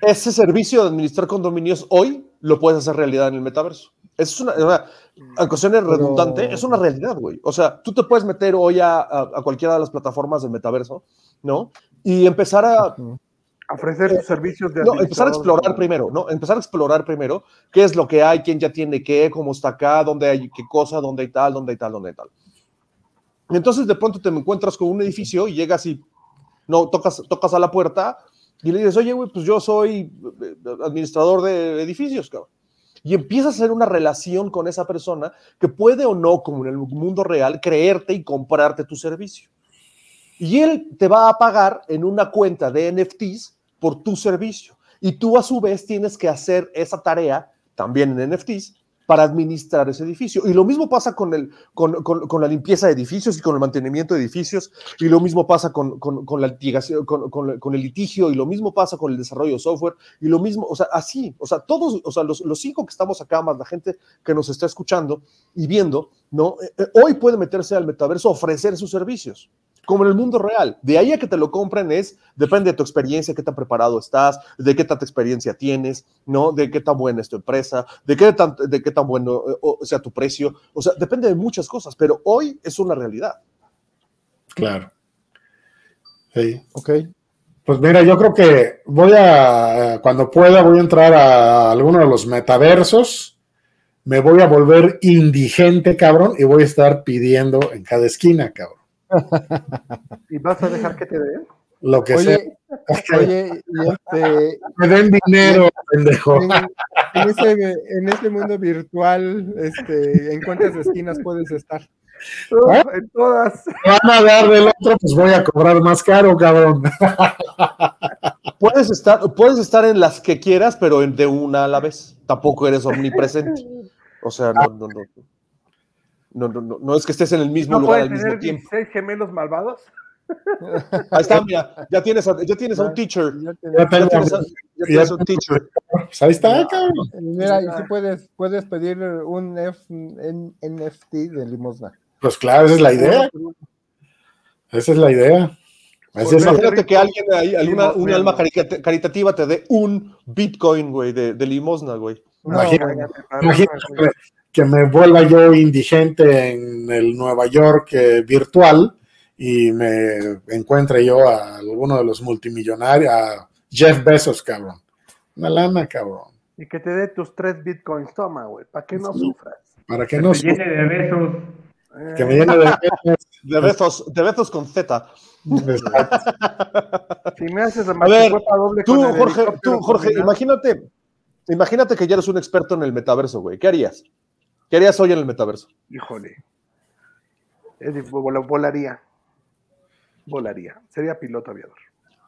Ese servicio de administrar condominios hoy lo puedes hacer realidad en el metaverso. Es una, una aunque suene Pero- redundante, es una realidad, güey. O sea, tú te puedes meter hoy a, a- a cualquiera de las plataformas del metaverso, ¿no? Y empezar a, Ujú. Ofrecer tus servicios de No, empezar a explorar primero, ¿no? Empezar a explorar primero qué es lo que hay, quién ya tiene qué, cómo está acá, dónde hay qué cosa, dónde hay tal, dónde hay tal, dónde hay tal. Y entonces de pronto te encuentras con un edificio y llegas y no tocas, tocas a la puerta y le dices, oye, güey, pues yo soy eh, administrador de edificios, cabrón. Y empiezas a hacer una relación con esa persona que puede o no, como en el mundo real, creerte y comprarte tu servicio. Y él te va a pagar en una cuenta de NFTs por tu servicio. Y tú a su vez tienes que hacer esa tarea también en NFTs para administrar ese edificio. Y lo mismo pasa con, el, con, con- la limpieza de edificios y con el mantenimiento de edificios, y lo mismo pasa con, la litigación, con, el litigio, y lo mismo pasa con el desarrollo de software, y lo mismo, o sea, así, o sea, todos, o sea, los, los cinco que estamos acá, más la gente que nos está escuchando y viendo, ¿no? Eh, eh, hoy puede meterse al metaverso ofrecer sus servicios como en el mundo real. De ahí a que te lo compren es, depende de tu experiencia, qué tan preparado estás, de qué tanta experiencia tienes, ¿no? De qué tan buena es tu empresa, de qué tan, de qué tan bueno eh, o sea tu precio. O sea, depende de muchas cosas, pero hoy es una realidad. Claro. Sí. Ok. Pues mira, yo creo que voy a, cuando pueda, voy a entrar a alguno de los metaversos. Me voy a volver indigente, cabrón, y voy a estar pidiendo en cada esquina, cabrón. ¿Y vas a dejar que te den? Lo que sea. Oye, oye, y este, Me den dinero, pendejo. en, en ese, en ese mundo virtual, este, ¿en cuántas esquinas puedes estar? Uf, ¿Eh? En todas. Me van a dar del otro, pues voy a cobrar más caro, cabrón. Puedes estar, puedes estar en las que quieras, pero en- de una a la vez. Tampoco eres omnipresente. O sea, no, no, no. No, no, no, no es que estés en el mismo ¿No lugar puedes al mismo tener tiempo. 16 gemelos malvados? Ahí está, mira, ya tienes a, ya tienes a un teacher. Ya tienes a, ya tienes a un teacher. Pues ahí está, cabrón. Mira, y si puedes, puedes pedir un F- en- NFT de limosna. Pues claro, esa es la idea. Esa es la idea. Así es, Imagínate que alguien ahí, alguna, un alma carita- caritativa te dé un Bitcoin, güey, de, de limosna, güey. No, Imagínate. bueno, Imagínate que- que me vuelva yo indigente en el Nueva York eh, virtual y me encuentre yo a alguno de los multimillonarios, a Jeff Bezos, cabrón. Una lana, cabrón. Y que te dé tus tres bitcoins. Toma, güey, para que no sufras. Para que Que no se llene de besos. Eh, que me llene de De besos, de besos con Z. Si me haces A ver, doble Tú, con el Jorge, tú, Jorge, combinado, imagínate, imagínate que ya eres un experto en el metaverso, güey. ¿Qué harías? ¿Qué harías hoy en el metaverso? Híjole. Volaría. Volaría. Sería piloto aviador.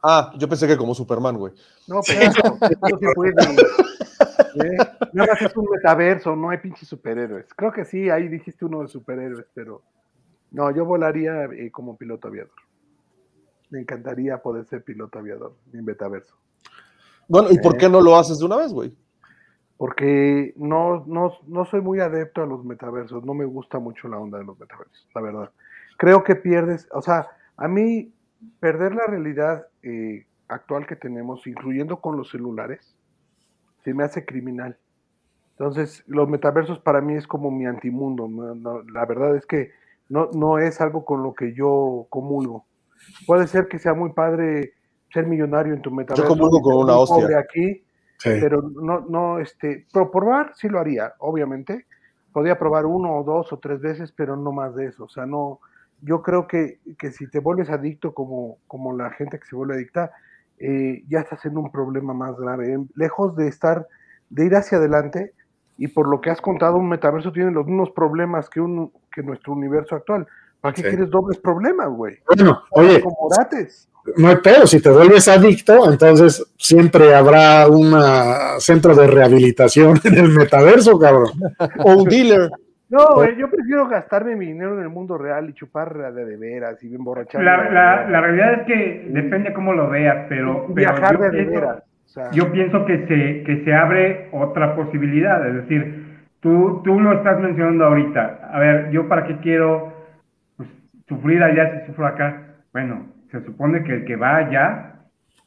Ah, yo pensé que como Superman, güey. No, pero eso, eso sí puede. ¿eh? Nada más es un metaverso, no hay pinches superhéroes. Creo que sí, ahí dijiste uno de superhéroes, pero no, yo volaría eh, como piloto aviador. Me encantaría poder ser piloto aviador en metaverso. Bueno, ¿y por qué no lo haces de una vez, güey? Porque no, no, no soy muy adepto a los metaversos, no me gusta mucho la onda de los metaversos, la verdad. Creo que pierdes, o sea, a mí perder la realidad eh, actual que tenemos, incluyendo con los celulares, se me hace criminal. Entonces, los metaversos para mí es como mi antimundo. no- no, la verdad es que no, no es algo con lo que yo comulgo. Puede ser que sea muy padre ser millonario en tu metaverso. comulgo y con una hostia. aquí, Sí. pero no, no, este, pro- probar sí lo haría, obviamente. Podría probar uno o dos o tres veces, pero no más de eso. O sea, no, yo creo que, que si te vuelves adicto como, como la gente que se vuelve adicta, eh, ya estás en un problema más grave. Lejos de estar, de ir hacia adelante, y por lo que has contado, un metaverso tiene los mismos problemas que, un, que nuestro universo actual. ¿Para qué Sí. quieres dobles problemas, güey? Bueno, oye, Como. No hay pedo, si te vuelves adicto, entonces siempre habrá un centro de rehabilitación en el metaverso, cabrón. O un dealer. No, güey, yo prefiero gastarme mi dinero en el mundo real y chupar de, de veras y emborracharme. La, la, realidad es que depende cómo lo veas, pero, viajar yo, de, de pienso, veras. O sea, yo pienso que se, que se abre otra posibilidad. Es decir, tú, tú lo estás mencionando ahorita. A ver, yo para qué quiero pues, sufrir allá si sufro acá. Bueno, se supone que el que va allá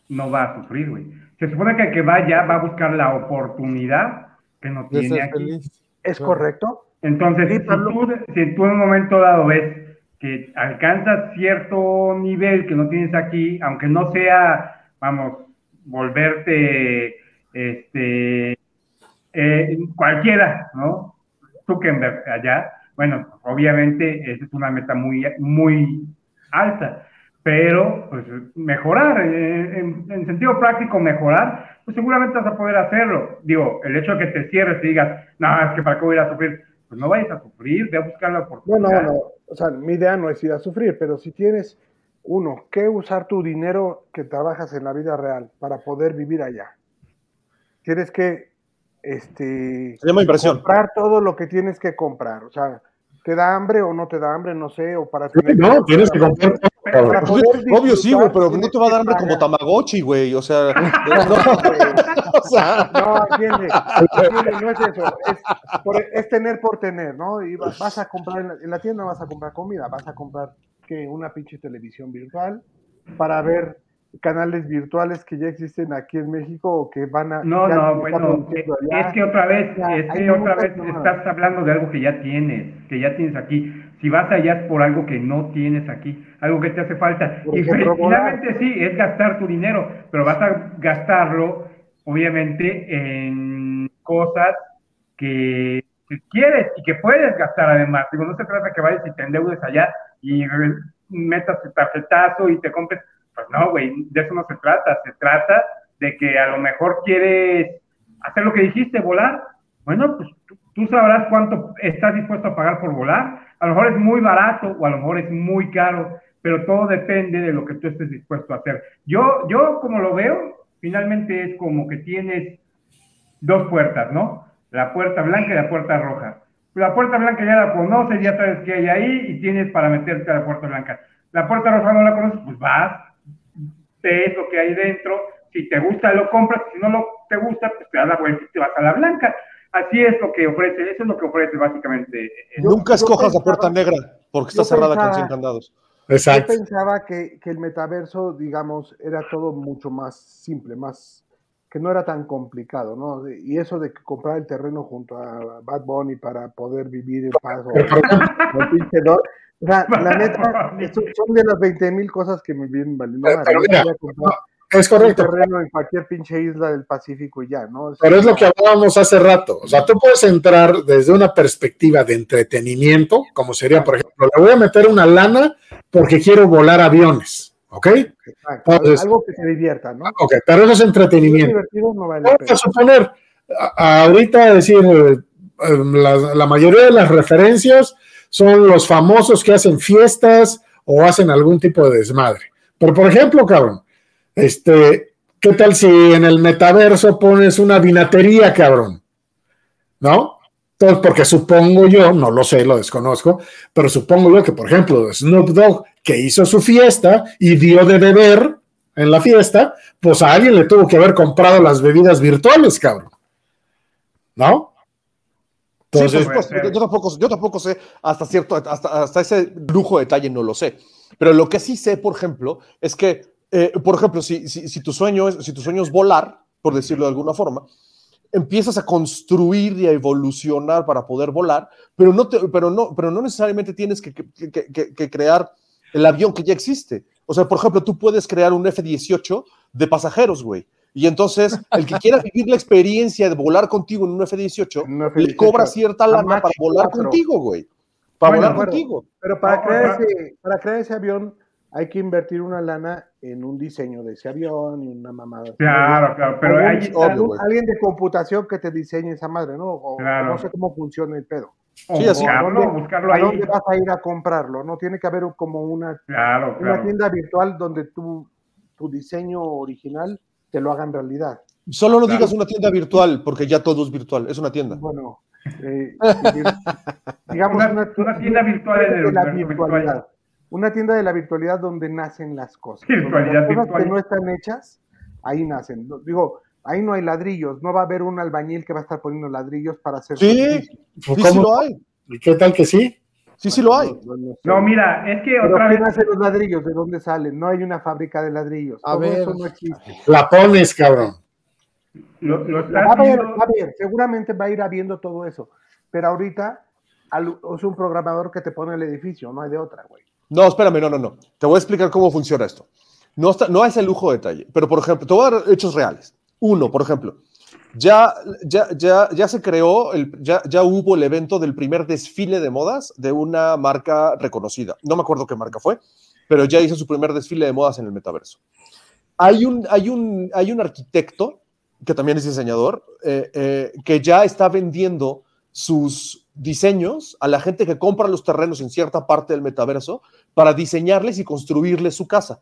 no va a sufrir, güey. Se supone que el que va allá va a buscar la oportunidad que no tiene aquí. feliz. ¿Es claro. correcto? Entonces, Sí, si, tú, si tú en un momento dado ves que alcanzas cierto nivel que no tienes aquí, aunque no sea, vamos, volverte este, eh, cualquiera, ¿no? Zuckerberg allá, bueno, obviamente esa es una meta muy, muy alta, pero pues mejorar, eh, en, en, sentido práctico mejorar, pues seguramente vas a poder hacerlo. Digo, el hecho de que te cierres y digas, no, es que para qué voy a ir a sufrir, pues no vayas a sufrir, ve a buscar la oportunidad. No, no, no, o sea, mi idea no es ir a sufrir, pero si tienes, uno, que usar tu dinero que trabajas en la vida real para poder vivir allá. Tienes que este, Se llama inversión. comprar todo lo que tienes que comprar. O sea, ¿te da hambre o no te da hambre? No sé, o para Sí, no, tienes que comprar Para cabrón. poder Obvio sí, güey, pero no te va a dar que hambre como. Tamagotchi, güey. O sea, no, o sea, No, entiende, entiende, no es eso, es, por- es tener por tener, ¿no? Y va- vas a comprar, en la, en la tienda vas a comprar comida, vas a comprar, ¿qué? Una pinche televisión virtual para ver canales virtuales que ya existen aquí en México o que van a... No, no, bueno, es que otra vez, Ya, es que otra vez estás hablando de algo que ya tienes, que ya tienes aquí. Si vas allá es por algo que no tienes aquí, algo que te hace falta. Por y ejemplo, finalmente sí, es gastar tu dinero, pero vas a gastarlo, obviamente, en cosas que, que quieres y que puedes gastar además. Digo, no se trata que vayas y te endeudes allá y metas tu tarjetazo y te compres. Pues no, güey, de eso no se trata. Se trata de que a lo mejor quieres hacer lo que dijiste, volar. Bueno, pues tú, tú sabrás cuánto estás dispuesto a pagar por volar. A lo mejor es muy barato o a lo mejor es muy caro, pero todo depende de lo que tú estés dispuesto a hacer. Yo, yo como lo veo, finalmente es como que tienes dos puertas, ¿no? La puerta blanca y la puerta roja. La puerta blanca ya la conoces, ya sabes qué hay ahí y tienes para meterte a la puerta blanca. La puerta roja no la conoces, pues vas, ves lo que hay dentro, si te gusta lo compras, si no lo te gusta, pues te das la vuelta y te vas a la blanca. Así es lo que ofrece, eso es lo que ofrece básicamente. eh, Yo- nunca yo escojas la pensaba- puerta negra porque está yo cerrada con pensaba- 100 candados. Yo Exacto. pensaba que, que el metaverso, digamos, era todo mucho más simple, más que no era tan complicado, ¿no? Y eso de que comprar el terreno junto a Bad Bunny para poder vivir en paz o, Pero, o sea, la neta, son de las 20 mil cosas que me vienen valiendo. Pero- madre. pero Yo mira, es un correcto. terreno en cualquier pinche isla del Pacífico y ya, ¿no? Pero es lo que hablábamos hace rato. O sea, tú puedes entrar desde una perspectiva de entretenimiento, como sería, por ejemplo, le voy a meter una lana porque quiero volar aviones. ¿Ok? Exacto, entonces- algo que te divierta, ¿no? Ok, pero eso es es entretenimiento. divertido, no vale la Vamos pena. a suponer, a- ahorita decir, eh, eh, la, la mayoría de las referencias son los famosos que hacen fiestas o hacen algún tipo de desmadre. Pero, por ejemplo, cabrón, este, ¿qué tal si en el metaverso pones una vinatería, cabrón? ¿No? Entonces, porque supongo yo, no lo sé, lo desconozco, pero supongo yo que, por ejemplo, Snoop Dogg, que hizo su fiesta y dio de beber en la fiesta, pues a alguien le tuvo que haber comprado las bebidas virtuales, cabrón. ¿No? Sí, Entonces, supuesto. puede ser. yo, tampoco, yo tampoco sé, hasta cierto, hasta, hasta ese lujo de detalle no lo sé. Pero lo que sí sé, por ejemplo, es que, eh, por ejemplo, si, si, si tu sueño es, si tu sueño es volar, por decirlo de alguna forma, empiezas a construir y a evolucionar para poder volar, pero no, te- pero no, pero no necesariamente tienes que, que- que- que- crear el avión que ya existe. O sea, por ejemplo, tú puedes crear un F-18 de pasajeros, güey. Y entonces, el que quiera vivir la experiencia de volar contigo en un F-18, En un le F-18, cobra cierta lana para volar 4. contigo, güey. Para Bueno, volar bueno. contigo. Pero para crear, ese, para crear ese avión hay que invertir una lana en un diseño de ese avión y una mamada. Claro, claro, pero O un- ahí obvio, está. algún- güey. alguien de computación que te diseñe esa madre, ¿no? O, Claro. no sé cómo funciona el pedo. o Sí, así. buscarlo, ¿A dónde- buscarlo ¿A ahí. dónde vas a ir a comprarlo? No tiene que haber como una, Claro, una claro. tienda virtual donde tu, tu diseño original te lo hagan realidad. Solo no Claro. digas una tienda virtual, porque ya todo es virtual. Es una tienda. Bueno, eh, digamos Una- una, una tienda virtual en el de la universo virtualidad. Una tienda de la virtualidad donde nacen las cosas. Virtualidad las cosas virtual. que no están hechas, ahí nacen. No- Digo, ahí no hay ladrillos, no va a haber un albañil que va a estar poniendo ladrillos para hacer Sí, edificio. sí, sí ¿cómo? lo hay. ¿Y qué tal que sí? Sí, sí lo hay. No, mira, es que Pero otra ¿quién vez. hace los ladrillos? ¿De dónde salen? No hay una fábrica de ladrillos. A Todo ver. eso no existe. La pones, cabrón. Lo, lo Va está a va a haber, seguramente va a ir habiendo todo eso. Pero ahorita al- es un programador que te pone el edificio, no hay de otra, güey. No, espérame, no, no, no. Te voy a explicar cómo funciona esto. No, está, no a ese lujo de detalle, pero por ejemplo, te voy a dar hechos reales. Uno, por ejemplo, ya, ya, ya, ya se creó, el, ya, ya hubo el evento del primer desfile de modas de una marca reconocida. No me acuerdo qué marca fue, pero ya hizo su primer desfile de modas en el metaverso. Hay un, hay un, hay un arquitecto, que también es diseñador, eh, eh, que ya está vendiendo sus diseños a la gente que compra los terrenos en cierta parte del metaverso para diseñarles y construirles su casa.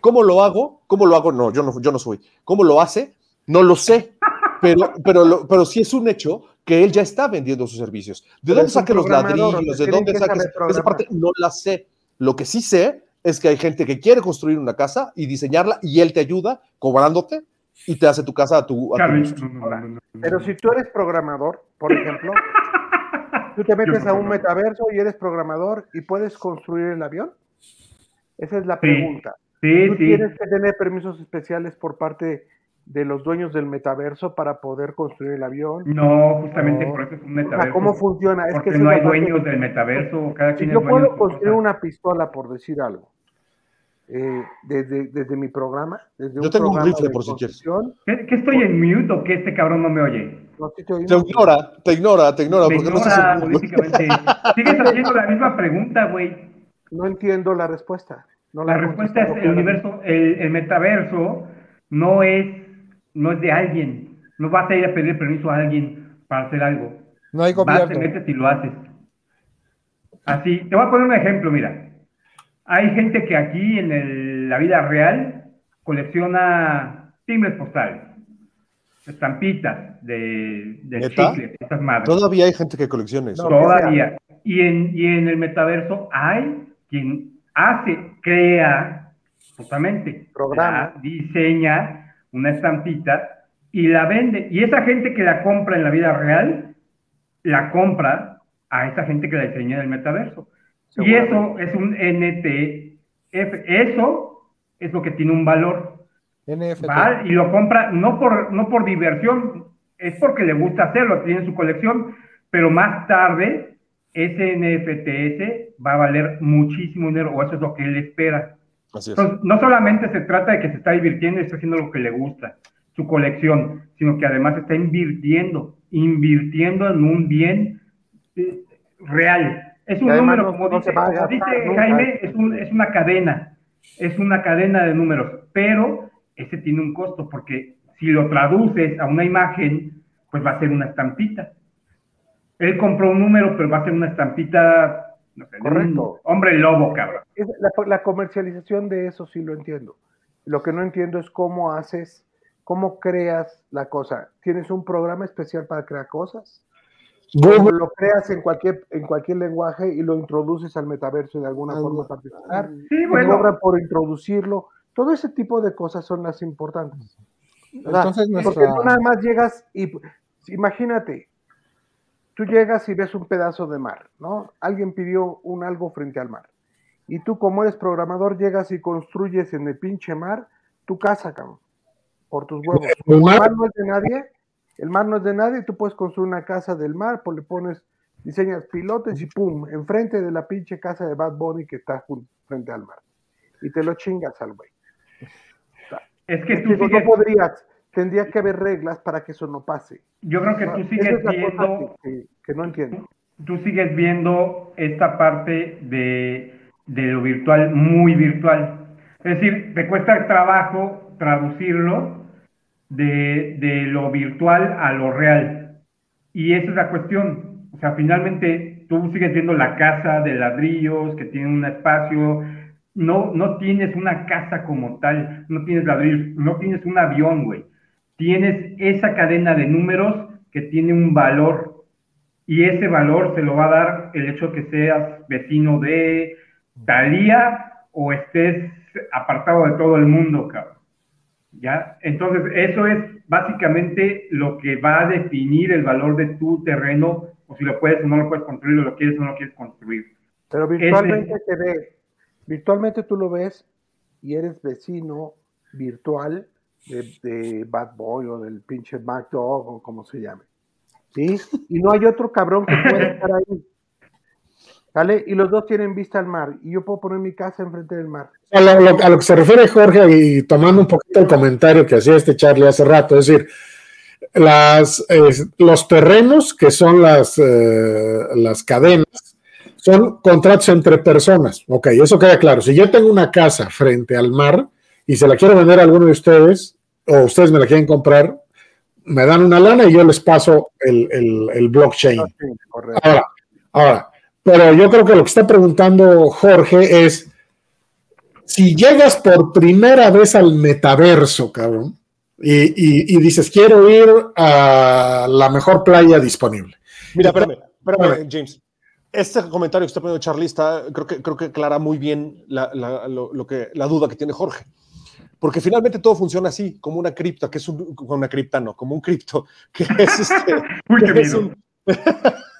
¿Cómo lo hago? ¿Cómo lo hago? No, yo no, yo no soy. ¿Cómo lo hace? No lo sé, pero, pero, pero sí es un hecho que él ya está vendiendo sus servicios. ¿De Pero dónde saque los ladrillos? ¿De dónde saque esa parte? No la sé. Lo que sí sé es que hay gente que quiere construir una casa y diseñarla y él te ayuda cobrándote y te hace tu casa a tu, a tu no, no, no, no, no. Pero si tú eres programador, por ejemplo, tú te metes a un metaverso y eres programador y puedes construir el avión. Esa es la pregunta. Sí, Tú sí. tienes que tener permisos especiales por parte de los dueños del metaverso para poder construir el avión. No, justamente por eso es un O sea, metaverso. ¿cómo funciona? Es Porque que esa no es hay dueños del metaverso, cada Si quien yo es puedo construir una pistola, por decir algo, eh, desde, desde mi programa, desde Yo tengo un rifle, por si quieres. ¿Qué, qué estoy en mute o que este cabrón no me oye? no, sí te ignora, te ignora, te ignora. Me porque no ignora políticamente. Sigues haciendo la misma pregunta, güey. No entiendo la respuesta. No La respuesta es el universo, el, el metaverso no es, no es de alguien. No vas a ir a pedir permiso a alguien para hacer algo. No hay Vas, te gobierno. metes y lo haces. Así, te voy a poner un ejemplo, mira. Hay gente que aquí en el- la vida real colecciona timbres postales, estampitas de, de ¿Neta? chicle, estas madres. Todavía hay gente que colecciona eso. No. Todavía. Y en, y en el metaverso hay quien hace, crea, justamente, Programa. la- diseña una estampita y la vende. Y esa gente que la compra en la vida real, la compra a esa gente que la diseña en el metaverso. Y eso es un NTF. Eso es lo que tiene un valor. NFT. Y lo compra no por, no por diversión, es porque le gusta hacerlo, tiene en su colección, pero más tarde ese NFTS va a valer muchísimo dinero, o eso es lo que él espera. Así es. Entonces, no solamente se trata de que se está divirtiendo y está haciendo lo que le gusta, su colección, sino que además está invirtiendo, invirtiendo en un bien eh, real. Es un número, no- como no dice, como dice. Jaime, es, un- es una cadena, es una cadena de números, pero ese tiene un costo, porque si lo traduces a una imagen, pues va a ser una estampita. Él compró un número, pero va a ser una estampita, no sé, Correcto. hombre lobo, cabrón. Es- la, la comercialización de eso sí lo entiendo. Lo que no entiendo es cómo haces, cómo creas la cosa. ¿Tienes un programa especial para crear cosas? ¿O Google, lo creas en cualquier, en cualquier lenguaje y lo introduces al metaverso de alguna forma particular? Sí, ¿Te bueno, por introducirlo? Todo ese tipo de cosas son las importantes. Entonces, Porque no nada más llegas y imagínate, tú llegas y ves un pedazo de mar, ¿no? Alguien pidió un algo frente al mar. Y tú como eres programador llegas y construyes en el pinche mar tu casa, cabrón, por tus huevos. el mar no es de nadie, el mar no es de nadie, tú puedes construir una casa del mar, pues le pones, diseñas pilotes y pum, enfrente de la pinche casa de Bad Bunny que está frente al mar. Y te lo chingas al güey. es que tú sigues, no podrías, tendría que haber reglas para que eso no pase. yo creo que tú sigues es viendo, que, que- no entiendo. tú sigues viendo esta parte de, de lo virtual muy virtual. Es decir, te cuesta trabajo traducirlo de, de lo virtual a lo real. Y esa es la cuestión. O sea, finalmente tú sigues viendo la casa de ladrillos que tiene un espacio. No, no tienes una casa como tal, no tienes ladrillos, no tienes un avión, güey. Tienes esa cadena de números que tiene un valor y ese valor se lo va a dar el hecho que seas vecino de Talía o estés apartado de todo el mundo, cabrón. ¿Ya? Entonces, eso es básicamente lo que va a definir el valor de tu terreno, o si lo puedes o no lo puedes construir, o lo quieres o no lo quieres construir. Pero virtualmente se ve, virtualmente tú lo ves y eres vecino virtual de, de Bad Boy o del pinche Mac Dog o como se llame. ¿Sí? Y no hay otro cabrón que pueda estar ahí. ¿Sale? Y los dos tienen vista al mar. Y yo puedo poner mi casa enfrente del mar. A lo, lo- a lo que se refiere Jorge, y tomando un poquito el comentario que hacía este Charlie hace rato, es decir, las, eh, los terrenos que son las, eh, las cadenas son contratos entre personas. Ok, eso queda claro. Si yo tengo una casa frente al mar y se la quiero vender a alguno de ustedes, o ustedes me la quieren comprar, me dan una lana y yo les paso el, el- el blockchain. Sí, correcto. Ahora, ahora, pero yo creo que lo que está preguntando Jorge es si llegas por primera vez al metaverso, cabrón, y, y- y dices quiero ir a la mejor playa disponible. Mira, espérame, espérame, James. Este comentario que está poniendo Charlie está, creo que, creo que aclara muy bien la, la- lo, lo que, la duda que tiene Jorge. Porque finalmente todo funciona así, como una cripta, que es un, como una cripta, no, como un cripto, que es este, Uy, que es un,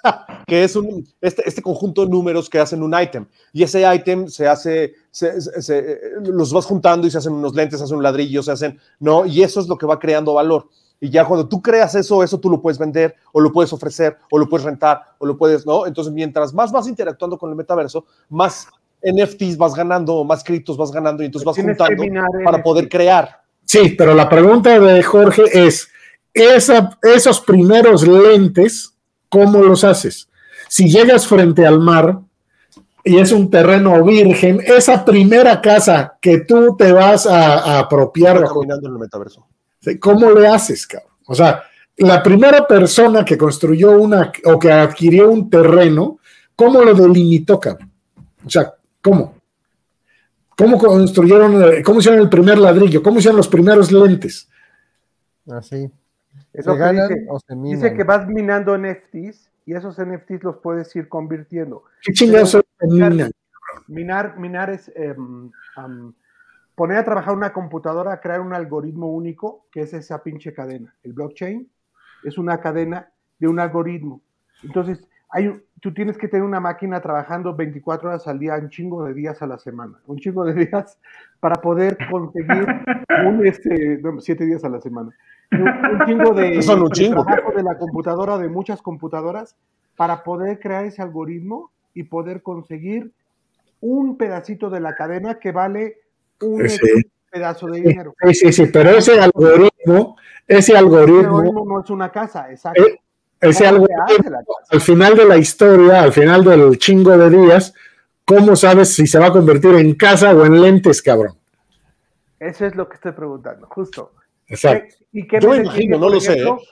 que es un, este, este conjunto de números que hacen un ítem. Y ese ítem se hace, se- se- se- los vas juntando y se hacen unos lentes, se hacen un ladrillo, se hacen, ¿no? Y eso es lo que va creando valor. Y ya cuando tú creas eso, eso tú lo puedes vender, o lo puedes ofrecer, o lo puedes rentar, o lo puedes, ¿no? Entonces, mientras más vas interactuando con el metaverso, más NFTs vas ganando, más criptos vas ganando, y entonces vas juntando para poder crear. Sí, pero la pregunta de Jorge es, esa- esos primeros lentes, ¿cómo los haces? Si llegas frente al mar y es un terreno virgen, esa primera casa que tú te vas a, a apropiar, caminando en el metaverso. ¿cómo le haces, cabrón? O sea, la primera persona que construyó una o que adquirió un terreno, ¿cómo lo delimitó, cabrón? O sea, ¿cómo? ¿Cómo construyeron, eh, cómo hicieron el primer ladrillo? ¿Cómo hicieron los primeros lentes? Así. Es ¿Se lo que ganan dice. o se Dice minan? que vas minando NFTs y esos NFTs los puedes ir convirtiendo. ¿Qué chingados minas? Minar, minar es em, poner a trabajar una computadora a crear un algoritmo único, que es esa pinche cadena. El blockchain es una cadena de un algoritmo. Entonces, hay, tú tienes que tener una máquina trabajando 24 horas al día, un chingo de días a la semana, un chingo de días para poder conseguir un, este, no, siete días a la semana, un, un chingo de, Son un de chingo. trabajo de la computadora, de muchas computadoras, para poder crear ese algoritmo y poder conseguir un pedacito de la cadena que vale un Sí. pedazo de dinero. Sí, sí, sí, pero ese algoritmo, ese algoritmo, algoritmo no es una casa, exacto. Eh, ese ¿Cómo se algoritmo, al final de la historia, al final del chingo de días, ¿cómo sabes si se va a convertir en casa o en lentes, cabrón? Eso es lo que estoy preguntando, justo. Exacto. ¿Qué- ¿Y qué Yo me me detiene, imagino, no por lo sé, ejemplo, ¿eh?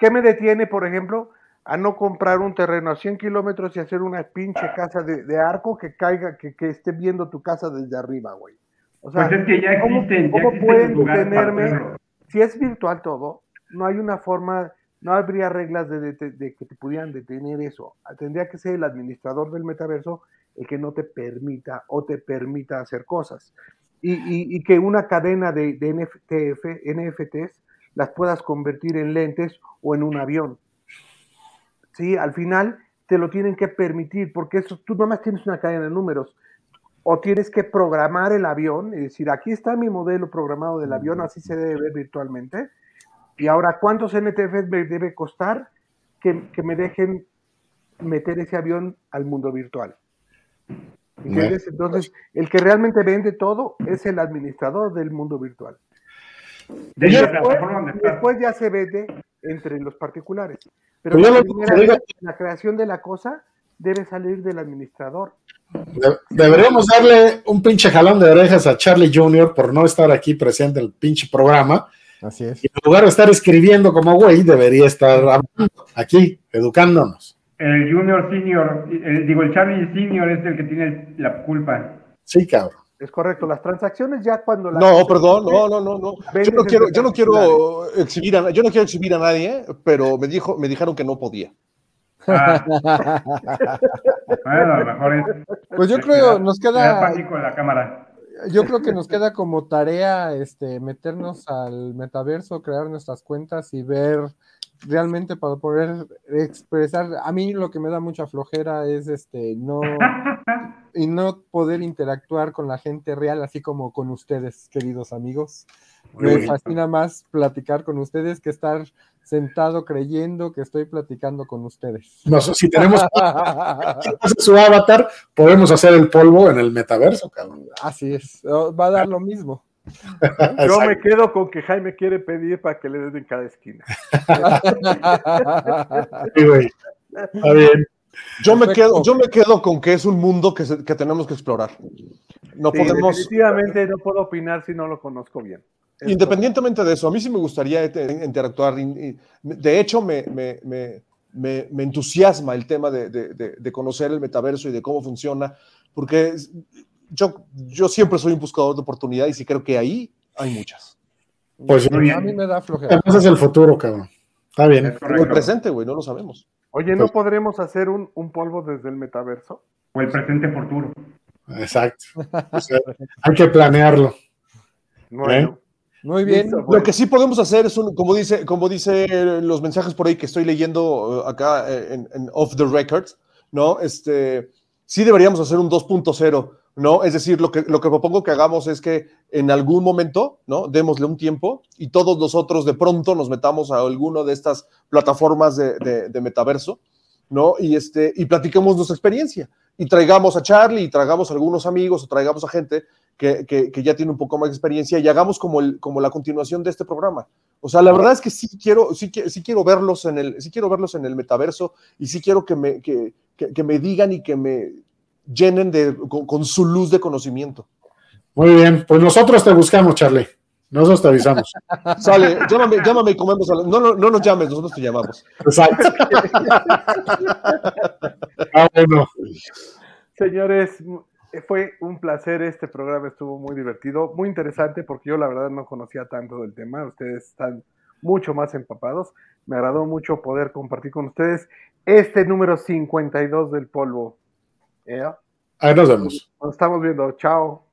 ¿Qué me detiene, por ejemplo, a no comprar un terreno a 100 kilómetros y hacer una pinche casa de, de arco que caiga, que, que esté viendo tu casa desde arriba, güey? O sea, Pues es que ya ¿cómo- existen, ya cómo existen pueden detenerme? si es virtual todo, no hay una forma, no habría reglas de, de- de que te pudieran detener eso. Tendría que ser el administrador del metaverso el que no te permita o te permita hacer cosas. Y, y- y que una cadena de, de NFTF NFTs las puedas convertir en lentes o en un avión. Sí, al final te lo tienen que permitir, porque eso, tú nomás tienes una cadena de números. O tienes que programar el avión y decir, aquí está mi modelo programado del avión, así se debe ver virtualmente. Y ahora, ¿cuántos NTFs me debe costar que, que me dejen meter ese avión al mundo virtual? ¿Entiendes? Entonces, el que realmente vende todo es el administrador del mundo virtual. De Y la después, ya se vende entre los particulares. Pero Pues yo la, lo- primera digo- vez, la creación de la cosa debe salir del administrador. De- deberíamos darle un pinche jalón de orejas a Charlie Jr. por no estar aquí presente en el pinche programa. Así es. Y en lugar de estar escribiendo como güey, debería estar hablando aquí, educándonos. El Junior Senior, el- digo, el Charlie Senior es el que tiene la culpa. Sí, cabrón. Es correcto. Las transacciones ya cuando la No, perdón, no, no, no, no. Yo no quiero, yo no quiero exhibir a, yo no quiero exhibir a nadie, pero me dijo, me dijeron que no podía. Ah, bueno, a lo mejor es. Pues yo creo, da- nos queda, pánico en la cámara. yo creo que nos queda como tarea este meternos al metaverso, crear nuestras cuentas y ver realmente para poder expresar. A mí lo que me da mucha flojera es este no y no poder interactuar con la gente real, así como con ustedes, queridos amigos. Me fascina más platicar con ustedes que estar sentado creyendo que estoy platicando con ustedes. No si tenemos su avatar, podemos hacer el polvo en el metaverso, cabrón. Así es, va a dar lo mismo. Yo me quedo con que Jaime quiere pedir para que le den en cada esquina. Sí, güey. Está bien. Yo me, quedo, yo me quedo con que es un mundo que, se- que tenemos que explorar. No Sí, podemos, definitivamente no puedo opinar si no lo conozco bien. Es independientemente de eso, a mí sí me gustaría eh, interactuar. De hecho, me, me- me- me- me entusiasma el tema de, de- de- de conocer el metaverso y de cómo funciona, porque yo, yo siempre soy un buscador de oportunidades y creo que ahí hay muchas. Pues Muy A mí bien. me da flojera. ese es el futuro, cabrón. Está bien. Es el presente, güey, no lo sabemos. Oye, ¿no podremos hacer un, un polvo desde el metaverso? O el presente futuro. Exacto. O sea, hay que planearlo. Bueno, Muy bien. Listo. Lo que sí podemos hacer es, un, como dice, como dice eh, los mensajes por ahí que estoy leyendo eh, acá eh, en, en Off the Record, ¿no? Este, sí deberíamos hacer un 2.0, ¿no? Es decir, lo que, lo que propongo que hagamos es que en algún momento, ¿no? Démosle un tiempo y todos nosotros de pronto nos metamos a alguna de estas plataformas de, de- metaverso, ¿no? Y, este, y platiquemos nuestra experiencia. Y traigamos a Charlie, y traigamos a algunos amigos, o traigamos a gente que, que- que ya tiene un poco más de experiencia y hagamos como, el, como la continuación de este programa. O sea, la verdad es que sí quiero, sí, sí quiero verlos en el, sí quiero verlos en el metaverso y sí quiero que me, que- que me digan y que me llenen de, con, con su luz de conocimiento. Muy bien. Pues nosotros te buscamos, Charlie. Nosotros te avisamos. Sale, llámame, llámame y comemos. a la- no, no, no nos llames, nosotros te llamamos. Exacto. Ah, bueno. señores, fue un placer este programa, estuvo muy divertido, muy interesante porque yo la verdad no conocía tanto del tema, ustedes están mucho más empapados, me agradó mucho poder compartir con ustedes este número 52 del polvo. ¿Eh? Ahí nos estamos viendo, chao.